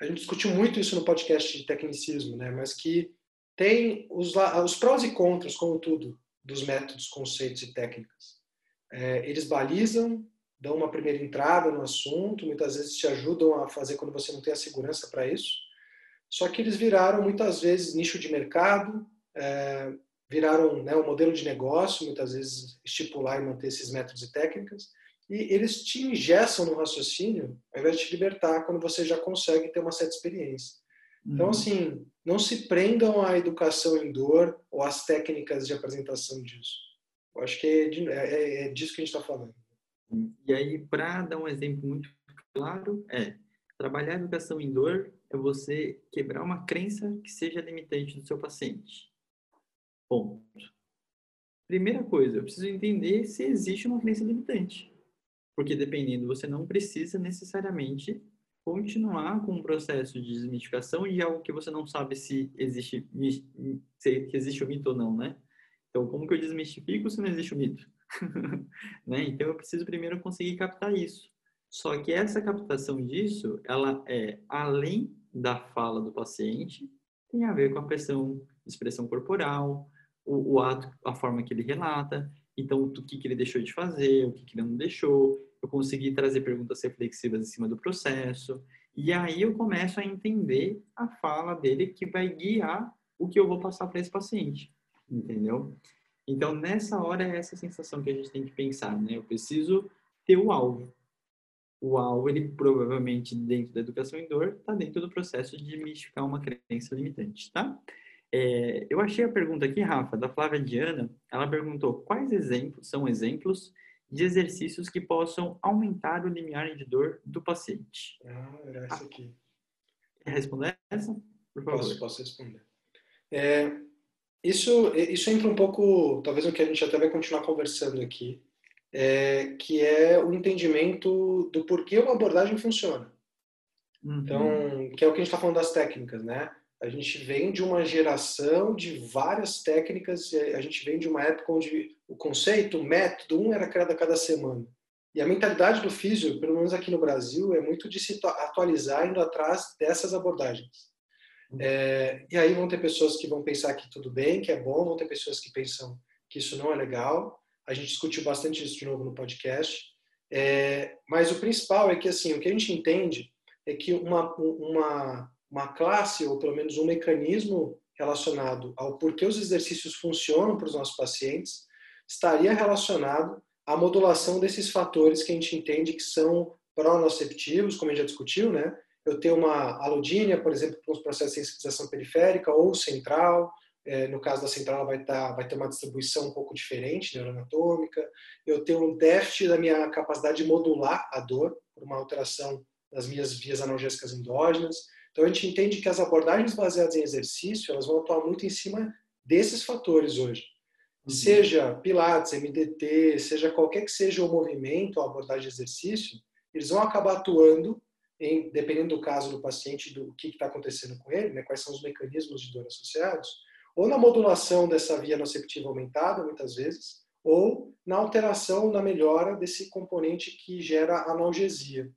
A gente discutiu muito isso no podcast de tecnicismo, né? mas que tem os, os prós e contras, como tudo, dos métodos, conceitos e técnicas. É, eles balizam, dão uma primeira entrada no assunto, muitas vezes te ajudam a fazer quando você não tem a segurança para isso. Só que eles viraram muitas vezes nicho de mercado, é, viraram né, um modelo de negócio, muitas vezes estipular e manter esses métodos e técnicas, e eles te ingessam no raciocínio ao invés de te libertar quando você já consegue ter uma certa experiência. Então, uhum. assim, não se prendam à educação em dor ou às técnicas de apresentação disso. Eu acho que é, é, é disso que a gente está falando. E aí, para dar um exemplo muito claro, é trabalhar a educação em dor é você quebrar uma crença que seja limitante do seu paciente. Ponto. Primeira coisa, eu preciso entender se existe uma crença limitante. Porque dependendo, você não precisa necessariamente continuar com um processo de desmitificação de algo que você não sabe se existe, se existe o mito ou não, né? Então, como que eu desmistifico se não existe o mito? <laughs> né? Então, eu preciso primeiro conseguir captar isso. Só que essa captação disso, ela é além da fala do paciente tem a ver com a pressão, expressão corporal, o, o ato, a forma que ele relata, então o que, que ele deixou de fazer, o que, que ele não deixou, eu consegui trazer perguntas reflexivas em cima do processo, e aí eu começo a entender a fala dele que vai guiar o que eu vou passar para esse paciente, entendeu? Então, nessa hora, é essa sensação que a gente tem que pensar, né? Eu preciso ter o alvo o alvo, ele provavelmente, dentro da educação em dor, está dentro do processo de mistificar uma crença limitante, tá? É, eu achei a pergunta aqui, Rafa, da Flávia Diana. Ela perguntou quais exemplos são exemplos de exercícios que possam aumentar o limiar de dor do paciente. Ah, era essa aqui. Quer responder essa? Por favor. Posso, posso responder. É, Isso, isso entra um pouco, talvez no que a gente até vai continuar conversando aqui, é, que é o entendimento do porquê uma abordagem funciona. Uhum. Então, que é o que a gente está falando das técnicas, né? A gente vem de uma geração de várias técnicas, a gente vem de uma época onde o conceito, o método, um era criado a cada semana. E a mentalidade do físio, pelo menos aqui no Brasil, é muito de se atualizar indo atrás dessas abordagens. Uhum. É, e aí vão ter pessoas que vão pensar que tudo bem, que é bom, vão ter pessoas que pensam que isso não é legal. A gente discutiu bastante isso de novo no podcast. É, mas o principal é que assim, o que a gente entende é que uma, uma, uma classe, ou pelo menos um mecanismo relacionado ao porquê os exercícios funcionam para os nossos pacientes, estaria relacionado à modulação desses fatores que a gente entende que são pronoceptivos, como a gente já discutiu, né? Eu tenho uma alodínia, por exemplo, para os processos de sensibilização periférica ou central, é, no caso da central, vai, tá, vai ter uma distribuição um pouco diferente, neuroanatômica. Eu tenho um déficit da minha capacidade de modular a dor, por uma alteração das minhas vias analgésicas endógenas. Então, a gente entende que as abordagens baseadas em exercício, elas vão atuar muito em cima desses fatores hoje. Uhum. Seja Pilates, MDT, seja qualquer que seja o movimento, a abordagem de exercício, eles vão acabar atuando, em, dependendo do caso do paciente, do que está acontecendo com ele, né, quais são os mecanismos de dor associados, ou na modulação dessa via noceptiva aumentada, muitas vezes, ou na alteração, na melhora desse componente que gera analgesia.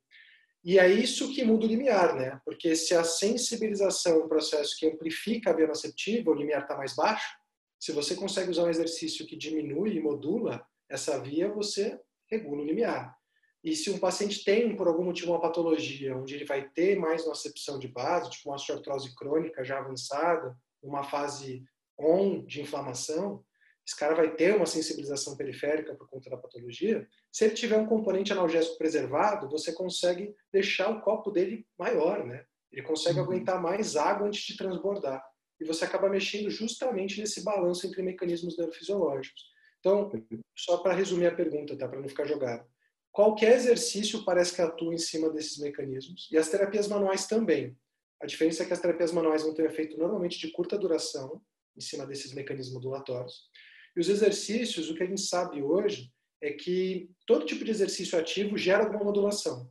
E é isso que muda o limiar, né? Porque se a sensibilização é um processo que amplifica a via noceptiva, o limiar está mais baixo, se você consegue usar um exercício que diminui e modula essa via, você regula o limiar. E se um paciente tem, por algum motivo, uma patologia onde ele vai ter mais nocepção de base, tipo uma osteoartrose crônica já avançada, uma fase on de inflamação, esse cara vai ter uma sensibilização periférica por conta da patologia. Se ele tiver um componente analgésico preservado, você consegue deixar o copo dele maior, né? Ele consegue uhum. aguentar mais água antes de transbordar. E você acaba mexendo justamente nesse balanço entre mecanismos neurofisiológicos. Então, só para resumir a pergunta, tá? Para não ficar jogado. Qualquer exercício parece que atua em cima desses mecanismos. E as terapias manuais também. A diferença é que as terapias manuais vão ter um efeito normalmente de curta duração, em cima desses mecanismos modulatórios. E os exercícios, o que a gente sabe hoje é que todo tipo de exercício ativo gera alguma modulação.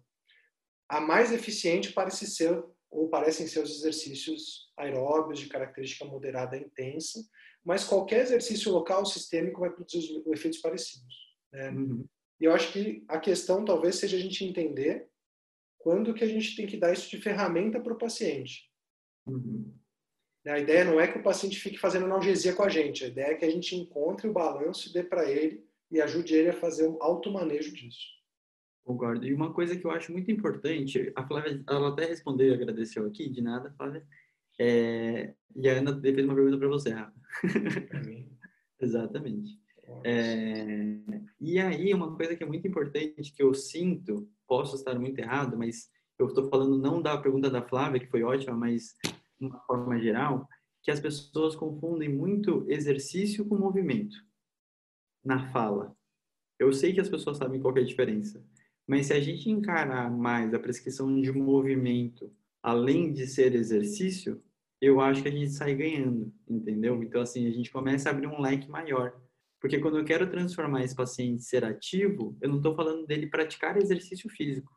A mais eficiente parece ser ou parecem ser os exercícios aeróbios de característica moderada e intensa, mas qualquer exercício local sistêmico vai produzir efeitos parecidos. Né? Uhum. E eu acho que a questão talvez seja a gente entender quando que a gente tem que dar isso de ferramenta para o paciente. Uhum. A ideia não é que o paciente fique fazendo analgesia com a gente, a ideia é que a gente encontre o balanço e dê para ele e ajude ele a fazer um automanejo disso. Concordo. E uma coisa que eu acho muito importante, a Flávia, ela até respondeu e agradeceu aqui, de nada, Flávia. É, e a Ana fez uma pergunta para você, Rafa. Para mim? <laughs> Exatamente. É, e aí, uma coisa que é muito importante, que eu sinto, posso estar muito errado, mas eu estou falando não da pergunta da Flávia, que foi ótima, mas de uma forma geral, que as pessoas confundem muito exercício com movimento na fala. Eu sei que as pessoas sabem qual é a diferença, mas se a gente encarar mais a prescrição de movimento além de ser exercício, eu acho que a gente sai ganhando, entendeu? Então, assim, a gente começa a abrir um leque maior. Porque quando eu quero transformar esse paciente em ser ativo, eu não estou falando dele praticar exercício físico,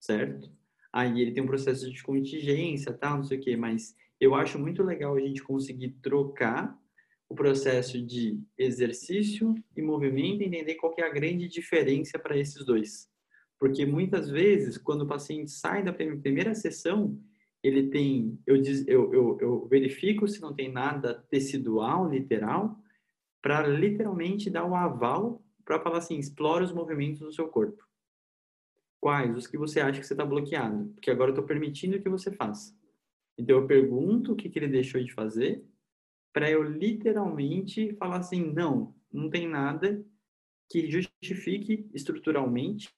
certo? Aí ele tem um processo de contingência, tal, não sei o quê, mas eu acho muito legal a gente conseguir trocar o processo de exercício e movimento entender qual é a grande diferença para esses dois. Porque muitas vezes, quando o paciente sai da primeira sessão, ele tem, eu, eu, eu, eu verifico se não tem nada tecidual, literal, para literalmente dar o aval para falar assim, explora os movimentos do seu corpo. Quais? Os que você acha que você está bloqueado. Porque agora eu estou permitindo que você faça. Então eu pergunto o que, que ele deixou de fazer para eu literalmente falar assim, não, não tem nada que justifique estruturalmente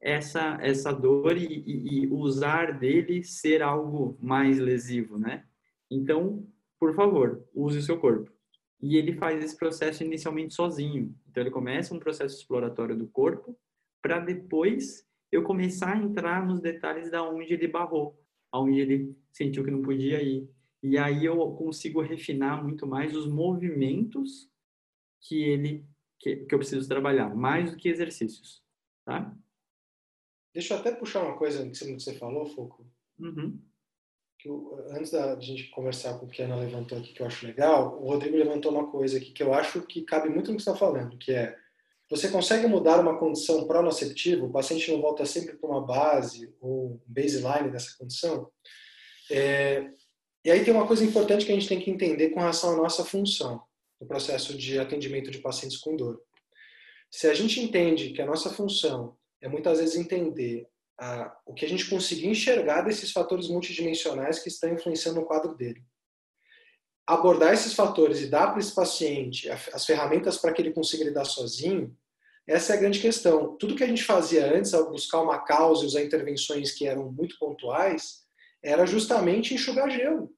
essa essa dor e, e, e, usar dele ser algo mais lesivo, né? Então, por favor, use o seu corpo. E ele faz esse processo inicialmente sozinho. Então, ele começa um processo exploratório do corpo para depois eu começar a entrar nos detalhes da onde ele barrou, aonde ele sentiu que não podia ir. E aí eu consigo refinar muito mais os movimentos que ele que, que eu preciso trabalhar, mais do que exercícios, tá? Deixa eu até puxar uma coisa que você falou, Foco. Uhum. Que eu, antes da gente conversar com o que a Ana levantou aqui, que eu acho legal, o Rodrigo levantou uma coisa aqui que eu acho que cabe muito no que você está falando, que é você consegue mudar uma condição pronoceptiva, o paciente não volta sempre para uma base ou baseline dessa condição. É, e aí tem uma coisa importante que a gente tem que entender com relação à nossa função no processo de atendimento de pacientes com dor. Se a gente entende que a nossa função é muitas vezes entender a, o que a gente conseguir enxergar desses fatores multidimensionais que estão influenciando o quadro dele. Abordar esses fatores e dar para esse paciente as ferramentas para que ele consiga lidar sozinho, essa é a grande questão. Tudo que a gente fazia antes, ao buscar uma causa e usar intervenções que eram muito pontuais, era justamente enxugar gelo.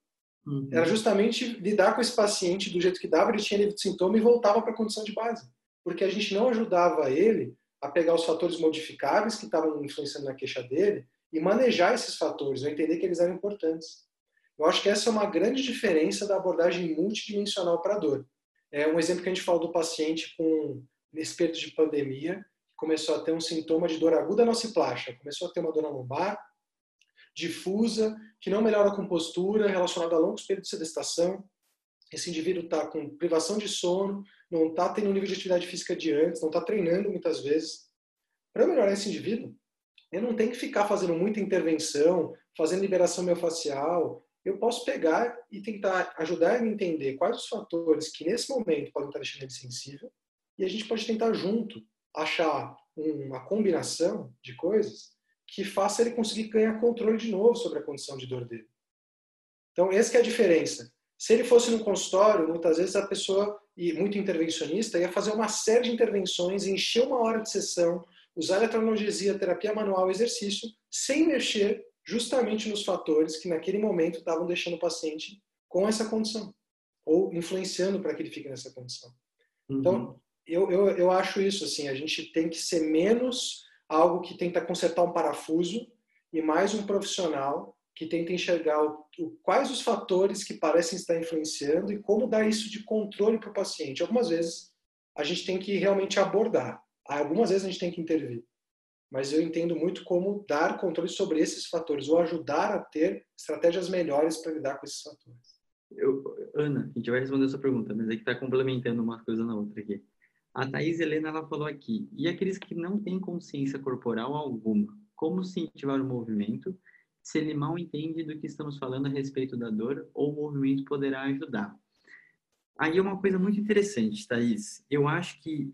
Uhum. Era justamente lidar com esse paciente do jeito que dava, ele tinha livre de sintoma e voltava para a condição de base. Porque a gente não ajudava ele a pegar os fatores modificáveis que estavam influenciando na queixa dele e manejar esses fatores, ou entender que eles eram importantes. Eu acho que essa é uma grande diferença da abordagem multidimensional para a dor. É um exemplo que a gente falou do paciente com nesse período de pandemia, começou a ter um sintoma de dor aguda nociplástica, começou a ter uma dor na lombar, difusa, que não melhora a compostura, relacionada a longos períodos de sedestação. Esse indivíduo está com privação de sono, não está tendo um nível de atividade física de antes, não está treinando muitas vezes. Para melhorar esse indivíduo, eu não tenho que ficar fazendo muita intervenção, fazendo liberação miofascial. Eu posso pegar e tentar ajudar ele a entender quais os fatores que nesse momento podem estar deixando ele sensível e a gente pode tentar junto achar uma combinação de coisas que faça ele conseguir ganhar controle de novo sobre a condição de dor dele. Então, essa é a diferença. Se ele fosse no consultório, muitas vezes a pessoa, e muito intervencionista, ia fazer uma série de intervenções, encher uma hora de sessão, usar eletroanalgesia, terapia manual, exercício, sem mexer justamente nos fatores que naquele momento estavam deixando o paciente com essa condição, ou influenciando para que ele fique nessa condição. Então, uhum. Eu, eu, eu acho isso, assim, a gente tem que ser menos algo que tenta consertar um parafuso e mais um profissional que tenta enxergar o, o, quais os fatores que parecem estar influenciando e como dar isso de controle para o paciente. Algumas vezes a gente tem que realmente abordar, algumas vezes a gente tem que intervir. Mas eu entendo muito como dar controle sobre esses fatores ou ajudar a ter estratégias melhores para lidar com esses fatores. Eu, Ana, a gente vai responder essa pergunta, mas é que está complementando uma coisa na outra aqui. A Thais Helena ela falou aqui, e aqueles que não têm consciência corporal alguma, como incentivar o movimento se ele mal entende do que estamos falando a respeito da dor ou o movimento poderá ajudar? Aí é uma coisa muito interessante, Thaís. Eu acho que,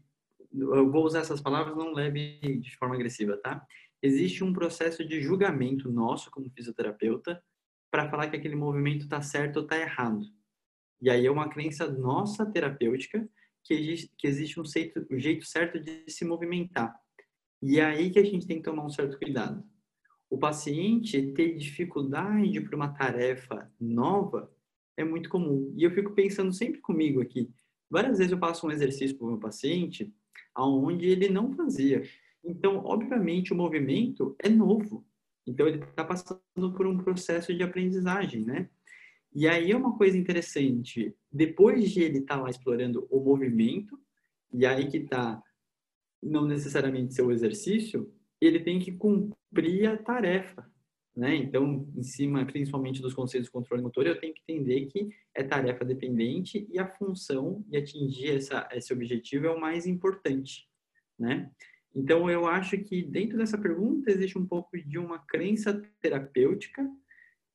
eu vou usar essas palavras, não leve de forma agressiva, tá? Existe um processo de julgamento nosso como fisioterapeuta para falar que aquele movimento está certo ou está errado. E aí é uma crença nossa terapêutica que existe, um, jeito, um jeito certo de se movimentar. E é aí que a gente tem que tomar um certo cuidado. O paciente ter dificuldade para uma tarefa nova é muito comum. E eu fico pensando sempre comigo aqui. Várias vezes eu passo um exercício para o meu paciente aonde ele não fazia. Então, obviamente, o movimento é novo. Então, ele está passando por um processo de aprendizagem, né? E aí é uma coisa interessante, depois de ele estar tá lá explorando o movimento, e aí que está não necessariamente seu exercício, ele tem que cumprir a tarefa, né? Então, em cima, principalmente dos conceitos de controle motor, eu tenho que entender que é tarefa dependente e a função de atingir essa, esse objetivo é o mais importante, né? Então, eu acho que dentro dessa pergunta existe um pouco de uma crença terapêutica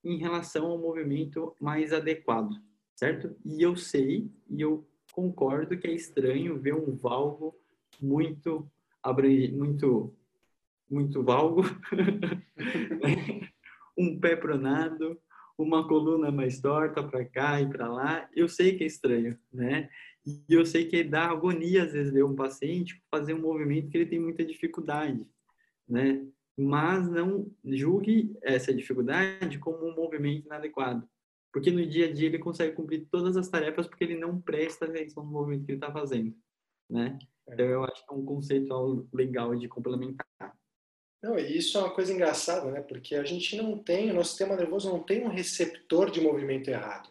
em relação ao movimento mais adequado, certo? E eu sei e eu concordo que é estranho ver um valgo muito abrangente, muito muito valgo, <laughs> um pé pronado, uma coluna mais torta para cá e para lá. Eu sei que é estranho, né? E eu sei que dá agonia às vezes ver um paciente fazer um movimento que ele tem muita dificuldade, né? Mas não julgue essa dificuldade como um movimento inadequado. Porque no dia a dia ele consegue cumprir todas as tarefas porque ele não presta atenção no movimento que ele está fazendo, né? É. Então eu acho que é um conceito legal de complementar. Não, e isso é uma coisa engraçada, né? Porque a gente não tem, o nosso sistema nervoso não tem um receptor de movimento errado.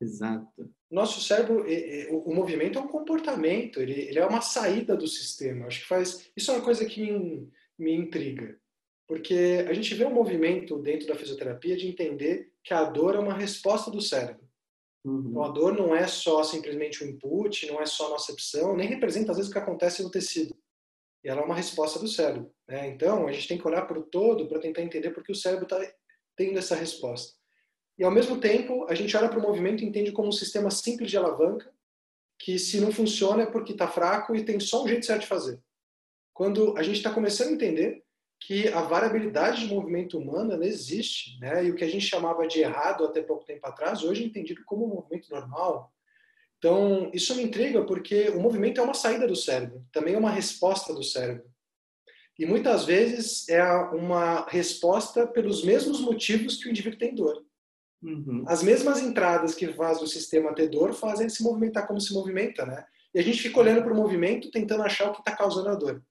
Exato. Nosso cérebro, o movimento é um comportamento, ele, ele é uma saída do sistema. Acho que faz. Isso é uma coisa que me, me intriga. Porque a gente vê um movimento dentro da fisioterapia de entender que a dor é uma resposta do cérebro. Uhum. Então, a dor não é só simplesmente um input, não é só a nocepção, nem representa às vezes o que acontece no tecido. E ela é uma resposta do cérebro. Né? Então, a gente tem que olhar para o todo para tentar entender por que o cérebro está tendo essa resposta. E, ao mesmo tempo, a gente olha para o movimento e entende como um sistema simples de alavanca, que se não funciona é porque está fraco e tem só um jeito certo de fazer. Quando a gente está começando a entender que a variabilidade de movimento humano ela existe, né? E o que a gente chamava de errado até pouco tempo atrás, hoje é entendido como um movimento normal. Então, isso me intriga porque o movimento é uma saída do cérebro, também é uma resposta do cérebro. E muitas vezes é uma resposta pelos mesmos motivos que o indivíduo tem dor. Uhum. As mesmas entradas que faz o sistema ter dor fazem ele se movimentar como se movimenta, né? E a gente fica olhando para o movimento tentando achar o que está causando a dor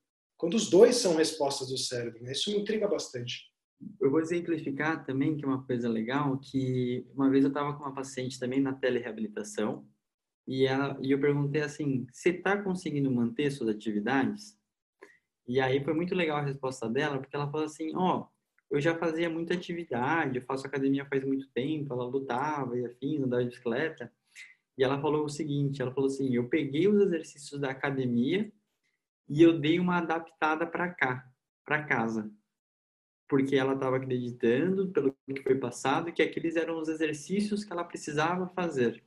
quando os dois são respostas do cérebro. Né? Isso me intriga bastante. Eu vou exemplificar também que é uma coisa legal, que uma vez eu estava com uma paciente também na telereabilitação e, ela, e eu perguntei assim, você está conseguindo manter suas atividades? E aí foi muito legal a resposta dela, porque ela falou assim, ó, oh, eu já fazia muita atividade, eu faço academia faz muito tempo, ela lutava e afim, andava de bicicleta. E ela falou o seguinte, ela falou assim, eu peguei os exercícios da academia e eu dei uma adaptada para cá, para casa. Porque ela estava acreditando, pelo que foi passado, que aqueles eram os exercícios que ela precisava fazer.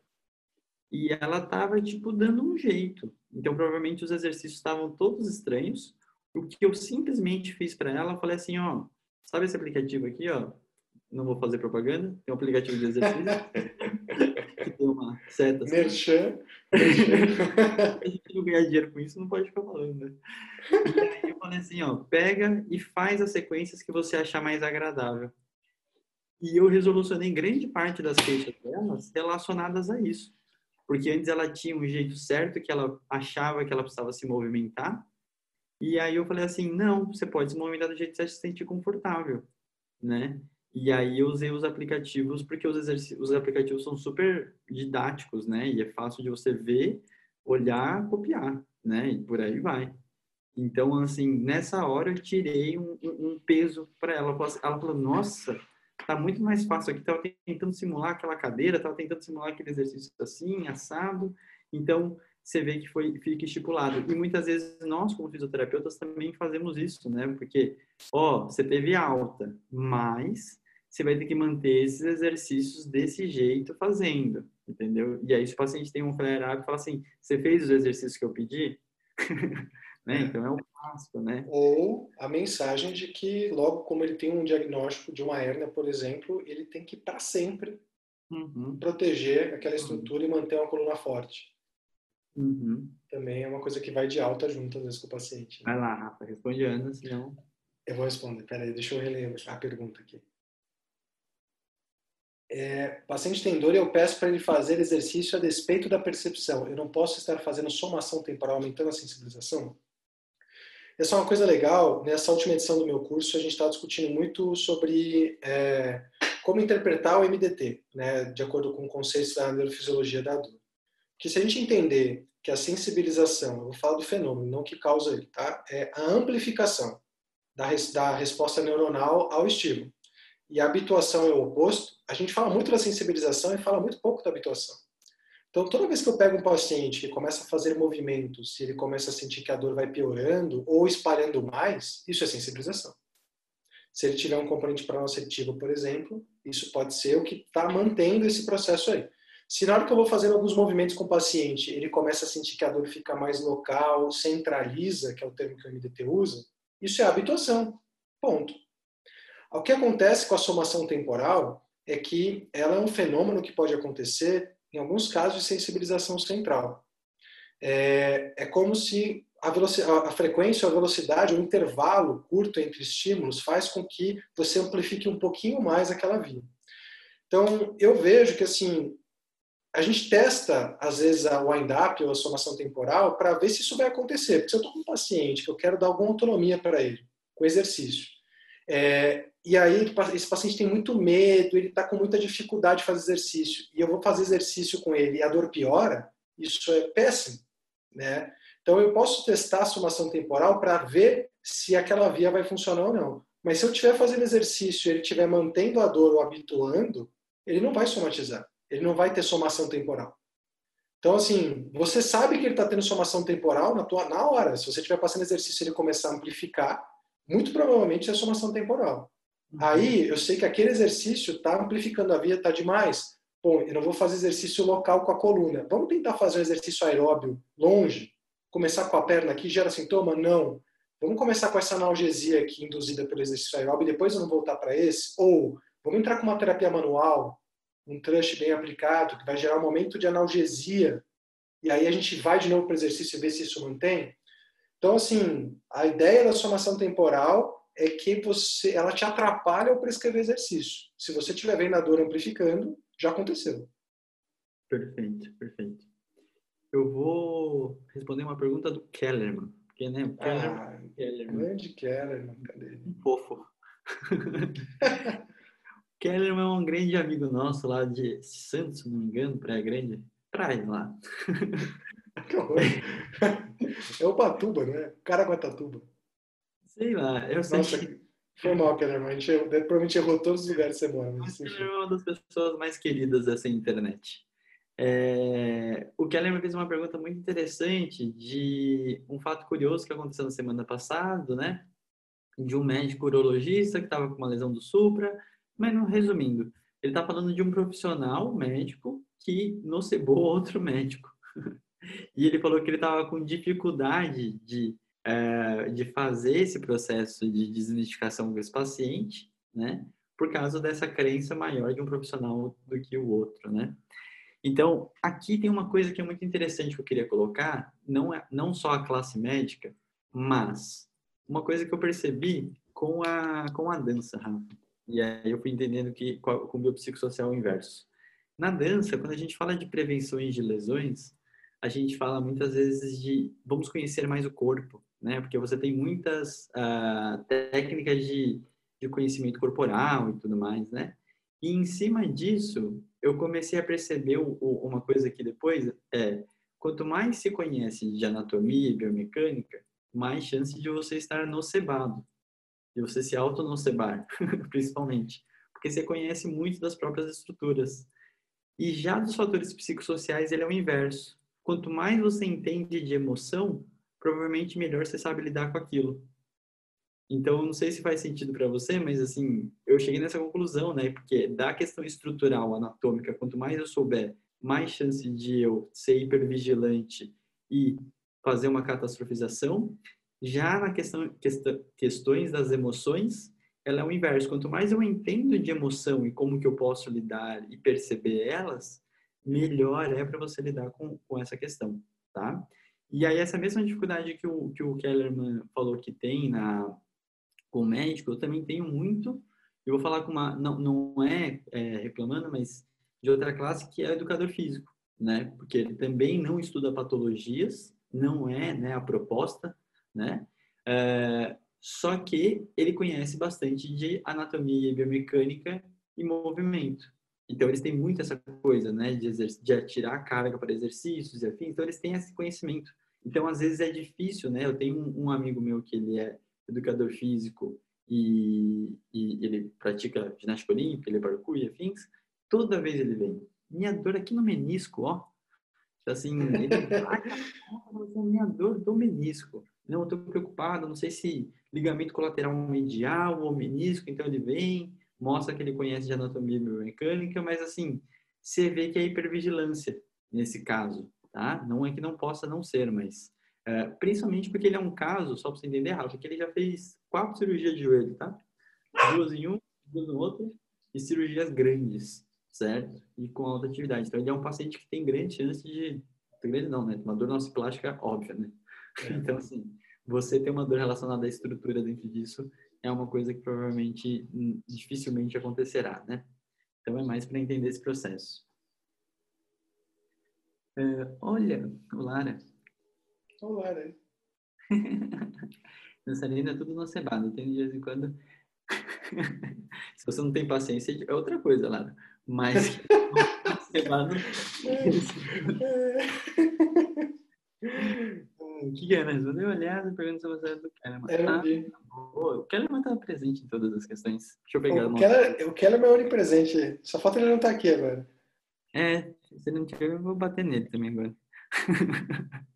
E ela estava, tipo, dando um jeito. Então, provavelmente, os exercícios estavam todos estranhos. O que eu simplesmente fiz para ela, eu falei assim, ó, sabe esse aplicativo aqui, ó? Não vou fazer propaganda, tem um aplicativo de exercício. <laughs> que tem uma seta. Assim. Merchan. a gente não ganhar dinheiro com isso, não pode ficar falando, né? E aí eu falei assim, ó, pega e faz as sequências que você achar mais agradável. E eu resolucionei grande parte das queixas delas relacionadas a isso. Porque antes ela tinha um jeito certo que ela achava que ela precisava se movimentar. E aí eu falei assim, não, você pode se movimentar do jeito que você se sentir confortável, né? E aí eu usei os aplicativos, porque os, os aplicativos são super didáticos, né? E é fácil de você ver, olhar, copiar, né? E por aí vai. Então, assim, nessa hora eu tirei um, um peso para ela. Ela falou, nossa, tá muito mais fácil aqui. Tava tentando simular aquela cadeira, tava tentando simular aquele exercício assim, assado. Então, você vê que foi fica estipulado. E muitas vezes nós, como fisioterapeutas, também fazemos isso, né? Porque, ó, você teve alta, mas você vai ter que manter esses exercícios desse jeito fazendo, entendeu? E aí, se o paciente tem um flare-up e fala assim, você fez os exercícios que eu pedi? <laughs> né? Então, é o clássico, né? Ou a mensagem de que, logo como ele tem um diagnóstico de uma hérnia, por exemplo, ele tem que, para sempre, uhum. proteger aquela estrutura uhum. e manter uma coluna forte. Uhum. Também é uma coisa que vai de alta junto, às vezes, com o paciente. Né? Vai lá, Rafa, responde Ana, senão... Eu vou responder. Peraí, deixa eu reler a pergunta aqui é, o paciente tem dor e eu peço para ele fazer exercício a despeito da percepção. Eu não posso estar fazendo somação temporal, aumentando a sensibilização? Essa é uma coisa legal. Nessa última edição do meu curso, a gente está discutindo muito sobre é, como interpretar o MDT, né, de acordo com o conceito da neurofisiologia da dor. Que se a gente entender que a sensibilização, eu vou falar do fenômeno, não que causa ele, tá? É a amplificação da, da resposta neuronal ao estímulo e a habituação é o oposto, a gente fala muito da sensibilização e fala muito pouco da habituação. Então, toda vez que eu pego um paciente que começa a fazer movimentos, e ele começa a sentir que a dor vai piorando ou espalhando mais, isso é sensibilização. Se ele tiver um componente pronoceptivo, por exemplo, isso pode ser o que está mantendo esse processo aí. Se na hora que eu vou fazer alguns movimentos com o paciente, ele começa a sentir que a dor fica mais local, centraliza, que é o termo que o MDT usa, isso é habituação. Ponto. O que acontece com a somação temporal é que ela é um fenômeno que pode acontecer em alguns casos de sensibilização central. É, é como se a, a frequência, a velocidade, o intervalo curto entre estímulos faz com que você amplifique um pouquinho mais aquela via. Então, eu vejo que assim, a gente testa, às vezes, a wind-up ou a somação temporal para ver se isso vai acontecer. Porque se eu estou com um paciente que eu quero dar alguma autonomia para ele, com exercício. É, e aí esse paciente tem muito medo, ele está com muita dificuldade de fazer exercício, e eu vou fazer exercício com ele e a dor piora, isso é péssimo, né? Então eu posso testar a somação temporal para ver se aquela via vai funcionar ou não. Mas se eu estiver fazendo exercício e ele estiver mantendo a dor ou habituando, ele não vai somatizar. Ele não vai ter somação temporal. Então, assim, você sabe que ele está tendo somação temporal na, tua, na hora. Se você estiver passando exercício e ele começar a amplificar, muito provavelmente é somação temporal. Uhum. Aí, eu sei que aquele exercício está amplificando a via, está demais. Bom, eu não vou fazer exercício local com a coluna. Vamos tentar fazer um exercício aeróbio longe? Começar com a perna aqui gera sintoma? Não. Vamos começar com essa analgesia aqui induzida pelo exercício aeróbio e depois vamos voltar para esse? Ou vamos entrar com uma terapia manual, um trust bem aplicado, que vai gerar um momento de analgesia, e aí a gente vai de novo para o exercício e ver se isso mantém? Então, assim, a ideia da somação temporal é que você, ela te atrapalha ao prescrever exercício. Se você estiver vendo a dor amplificando, já aconteceu. Perfeito, perfeito. Eu vou responder uma pergunta do Kellerman. Porque, né, o Kellerman, ah, Kellerman. Grande Kellerman, cadê? Um fofo. <laughs> Kellerman é um grande amigo nosso lá de Santos, se não me engano, Praia Grande. Praia lá. <laughs> <laughs> Que horror. É o Patuba, né? Caraguatatuba. Sei lá, eu sei Nossa, que... Foi mal, Kellerman. A gente provavelmente errou todos os lugares que você mora. Você é uma das pessoas mais queridas dessa internet. É... O Kellerman fez uma pergunta muito interessante de um fato curioso que aconteceu na semana passada, né? De um médico urologista que estava com uma lesão do supra, mas não resumindo, ele está falando de um profissional médico que nocebou outro médico. <laughs> e ele falou que ele estava com dificuldade de é, de fazer esse processo de desmitificação com esse paciente, né? Por causa dessa crença maior de um profissional do que o outro, né? Então, aqui tem uma coisa que é muito interessante que eu queria colocar, não é não só a classe médica, mas uma coisa que eu percebi com a com a dança, Rafa. E aí eu fui entendendo que com o biopsicossocial inverso. Na dança, quando a gente fala de prevenções de lesões, a gente fala muitas vezes de vamos conhecer mais o corpo, né? Porque você tem muitas uh, técnicas de, de conhecimento corporal e tudo mais, né? E em cima disso, eu comecei a perceber o, o, uma coisa que depois é quanto mais se conhece de anatomia e biomecânica, mais chance de você estar nocebado, de você se auto-nocebar, <laughs> principalmente, porque você conhece muito das próprias estruturas. E já dos fatores psicossociais, ele é o inverso. Quanto mais você entende de emoção, provavelmente melhor você sabe lidar com aquilo. Então, não sei se faz sentido para você, mas assim, eu cheguei nessa conclusão, né? Porque da questão estrutural, anatômica, quanto mais eu souber, mais chance de eu ser hipervigilante e fazer uma catastrofização. Já na questão questões das emoções, ela é o inverso. Quanto mais eu entendo de emoção e como que eu posso lidar e perceber elas, melhor é para você lidar com, com essa questão, tá? E aí, essa mesma dificuldade que o, que o Kellerman falou que tem na, com o médico, eu também tenho muito. Eu vou falar com uma. Não, não é, é reclamando, mas de outra classe que é educador físico, né? Porque ele também não estuda patologias, não é né, a proposta, né? É, só que ele conhece bastante de anatomia biomecânica e movimento. Então, eles têm muito essa coisa, né, de, de atirar carga para exercícios e afins. Então, eles têm esse conhecimento. Então, às vezes é difícil, né? Eu tenho um, um amigo meu que ele é educador físico e, e, ele pratica ginástica olímpica, ele é parkour e afins. Toda vez ele vem, minha dor aqui no menisco, ó. Assim, ele <laughs> vai, minha dor do menisco. Não, eu tô preocupado, não sei se ligamento colateral medial ou menisco, então ele vem, mostra que ele conhece de anatomia biomecânica, mas assim, você vê que é hipervigilância nesse caso, tá? Não é que não possa não ser, mas é, principalmente porque ele é um caso, só para você entender, Rafa, que ele já fez quatro cirurgias de joelho, tá? Duas em um, duas no outro, e cirurgias grandes, certo? E com alta atividade. Então, ele é um paciente que tem grande chance de... Grande não, né? Uma dor plástica óbvia, né? É. <laughs> Então, assim, você ter uma dor relacionada à estrutura dentro disso é uma coisa que provavelmente dificilmente acontecerá, né? Então é mais para entender esse processo. É, olha, o Lara. O Lara. <laughs> Dançarina é tudo no cebado. Tem de vez em quando. <laughs> Se você não tem paciência, é outra coisa, Lara. Mas <laughs> cebado. O que é, né? Respondeu olhada, pergunta se você é do Kellerman. É, eu ah, boa. O Kellerman estava presente em todas as questões. Deixa eu pegar O uma. Keller, o Keller é onipresente. Só falta ele não estar aqui agora. É, se não tiver, eu vou bater nele também agora. <laughs>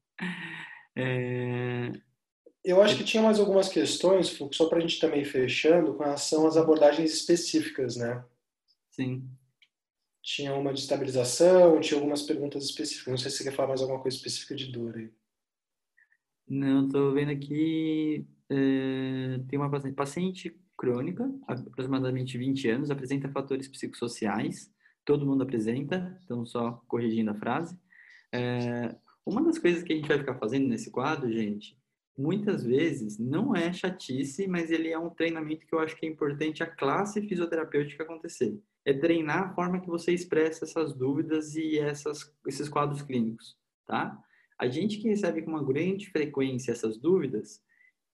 é, Eu acho que tinha mais algumas questões, só para a gente também ir fechando, com relação às abordagens específicas, né? sim. Tinha uma de estabilização, tinha algumas perguntas específicas. Não sei se você quer falar mais alguma coisa específica de dor aí. Não, estou vendo aqui. é, tem uma paciente, paciente crônica, aproximadamente 20 anos, apresenta fatores psicossociais. Todo mundo apresenta, então só corrigindo a frase. É, uma das coisas que a gente vai ficar fazendo nesse quadro, gente, muitas vezes não é chatice, mas ele é um treinamento que eu acho que é importante a classe fisioterapêutica acontecer. É treinar a forma que você expressa essas dúvidas e essas, esses quadros clínicos, tá? A gente que recebe com uma grande frequência essas dúvidas,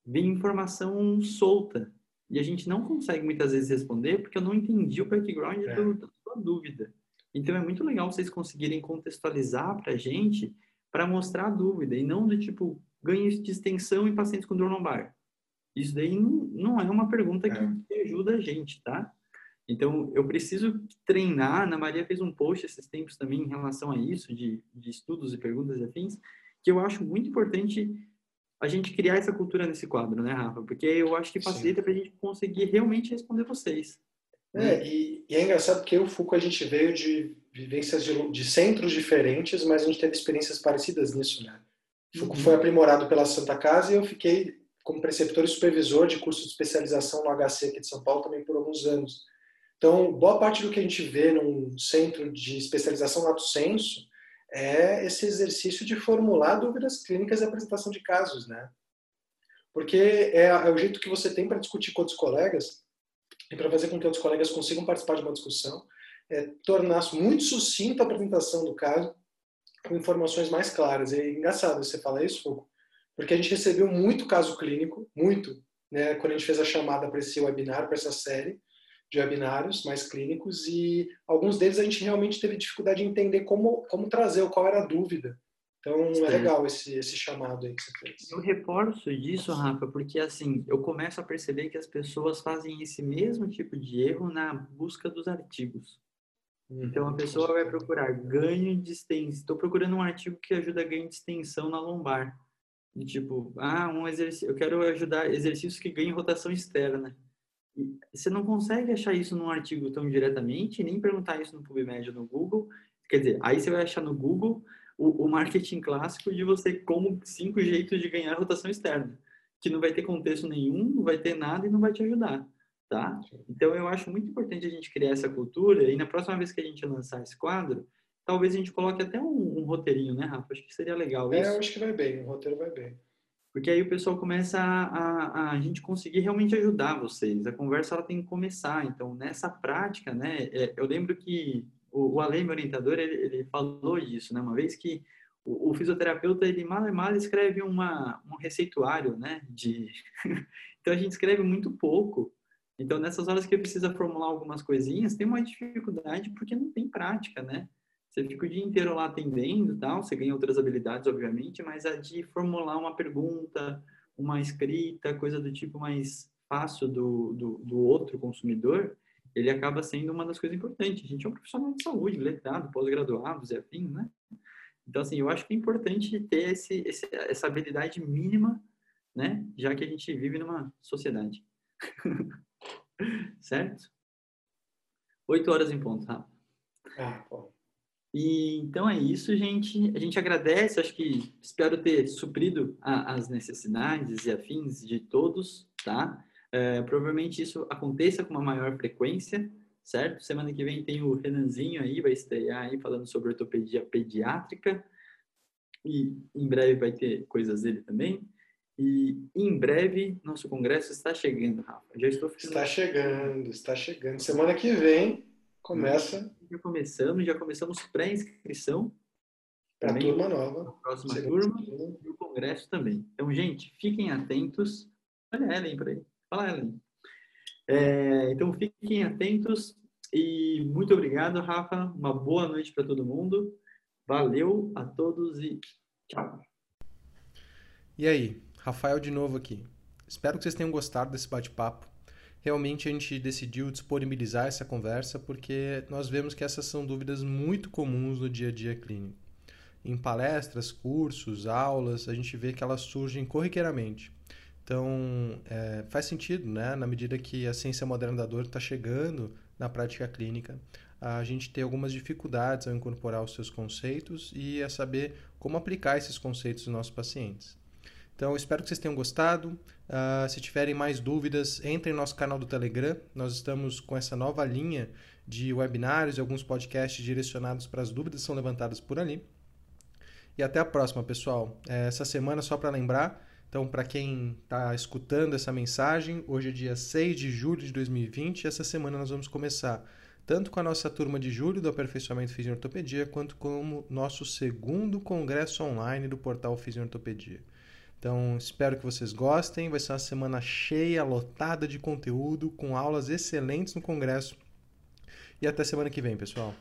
vem informação solta. E a gente não consegue muitas vezes responder porque eu não entendi o background É. do, da sua dúvida. Então é muito legal vocês conseguirem contextualizar para a gente para mostrar a dúvida e não do tipo ganhos de extensão em pacientes com dor lombar. Isso daí não, não é uma pergunta É. que ajuda a gente, tá? Então, eu preciso treinar. Ana Maria fez um post esses tempos também em relação a isso, de, de estudos e perguntas e afins, que eu acho muito importante a gente criar essa cultura nesse quadro, né, Rafa? Porque eu acho que facilita para a gente conseguir realmente responder vocês. É, e, e é engraçado porque o Foucault a gente veio de vivências de, de centros diferentes, mas a gente teve experiências parecidas nisso, né? Foucault Uhum. foi aprimorado pela Santa Casa e eu fiquei como preceptor e supervisor de curso de especialização no HC aqui de São Paulo também por alguns anos. Então, boa parte do que a gente vê num centro de especialização lato senso é esse exercício de formular dúvidas clínicas e apresentação de casos, né? Porque é, é o jeito que você tem para discutir com outros colegas e para fazer com que outros colegas consigam participar de uma discussão, é tornar muito sucinta a apresentação do caso com informações mais claras. É engraçado você falar isso, Fogo, porque a gente recebeu muito caso clínico, muito, né, quando a gente fez a chamada para esse webinar, para essa série de webinários mais clínicos, e alguns deles a gente realmente teve dificuldade de entender como, como trazer, qual era a dúvida. Então é Certo. legal esse, esse chamado aí que você fez. Eu reforço disso, Rafa, porque assim, eu começo a perceber que as pessoas fazem esse mesmo tipo de erro na busca dos artigos. Então a pessoa vai procurar ganho de extensão. Estou procurando um artigo que ajuda a ganho de extensão na lombar. De tipo, ah, um exercício, eu quero ajudar exercícios que ganhem rotação externa. Você não consegue achar isso num artigo tão diretamente, nem perguntar isso no PubMed ou no Google. Quer dizer, aí você vai achar no Google o, o marketing clássico de você como cinco jeitos de ganhar rotação externa, que não vai ter contexto nenhum, não vai ter nada e não vai te ajudar, tá? Então eu acho muito importante a gente criar essa cultura e na próxima vez que a gente lançar esse quadro, talvez a gente coloque até um, um roteirinho, né, Rafa? Acho que seria legal É, isso. eu acho que vai bem, o roteiro vai bem. Porque aí o pessoal começa a, a, a gente conseguir realmente ajudar vocês. A conversa ela tem que começar. Então, nessa prática, né? é, eu lembro que o, o Ale, meu orientador, ele, ele falou isso, né? Uma vez que o, o fisioterapeuta, ele mal e mal escreve uma, um receituário, né? De... <laughs> então, a gente escreve muito pouco. Então, nessas horas que precisa formular algumas coisinhas, tem uma dificuldade porque não tem prática, né? Você fica o dia inteiro lá atendendo tal, você ganha outras habilidades, obviamente, mas a de formular uma pergunta, uma escrita, coisa do tipo mais fácil do, do, do outro consumidor, ele acaba sendo uma das coisas importantes. A gente é um profissional de saúde, letrado, pós-graduados e afim, né? Então, assim, eu acho que é importante ter esse, esse, essa habilidade mínima, né? Já que a gente vive numa sociedade. <laughs> certo? Oito horas em ponto, tá? Ah, pô. E então é isso, gente. A gente agradece, acho que espero ter suprido a, as necessidades e afins de todos, tá? É, provavelmente isso aconteça com uma maior frequência, certo? Semana que vem tem o Renanzinho aí, vai estrear aí falando sobre ortopedia pediátrica. E em breve vai ter coisas dele também. E em breve nosso congresso está chegando, Rafa. Já estou ficando Está chegando, está chegando. Semana que vem começa já começamos, já começamos pré-inscrição para a turma nova. próxima Segunda turma turma. e o congresso também. Então, gente, fiquem atentos. Olha a Ellen por aí. Fala, Ellen. É, então, fiquem atentos e muito obrigado, Rafa. Uma boa noite para todo mundo. Valeu a todos e tchau. E aí, Rafael de novo aqui. Espero que vocês tenham gostado desse bate-papo. Realmente a gente decidiu disponibilizar essa conversa porque nós vemos que essas são dúvidas muito comuns no dia a dia clínico. Em palestras, cursos, aulas, a gente vê que elas surgem corriqueiramente. Então, é, faz sentido, né? Na medida que a ciência moderna da dor está chegando na prática clínica, a gente tem algumas dificuldades ao incorporar os seus conceitos e a saber como aplicar esses conceitos nos nossos pacientes. Então, espero que vocês tenham gostado. Uh, se tiverem mais dúvidas, entrem no nosso canal do Telegram. Nós estamos com essa nova linha de webinários e alguns podcasts direcionados para as dúvidas que são levantadas por ali. E até a próxima, pessoal. É, essa semana, só para lembrar, então, para quem está escutando essa mensagem, hoje é dia 6 de julho de 2020 e essa semana nós vamos começar tanto com a nossa turma de julho do Aperfeiçoamento Fisiortopedia, quanto com o nosso segundo congresso online do portal Fisiortopedia. Então, espero que vocês gostem. Vai ser uma semana cheia, lotada de conteúdo, com aulas excelentes no congresso. E até semana que vem, pessoal.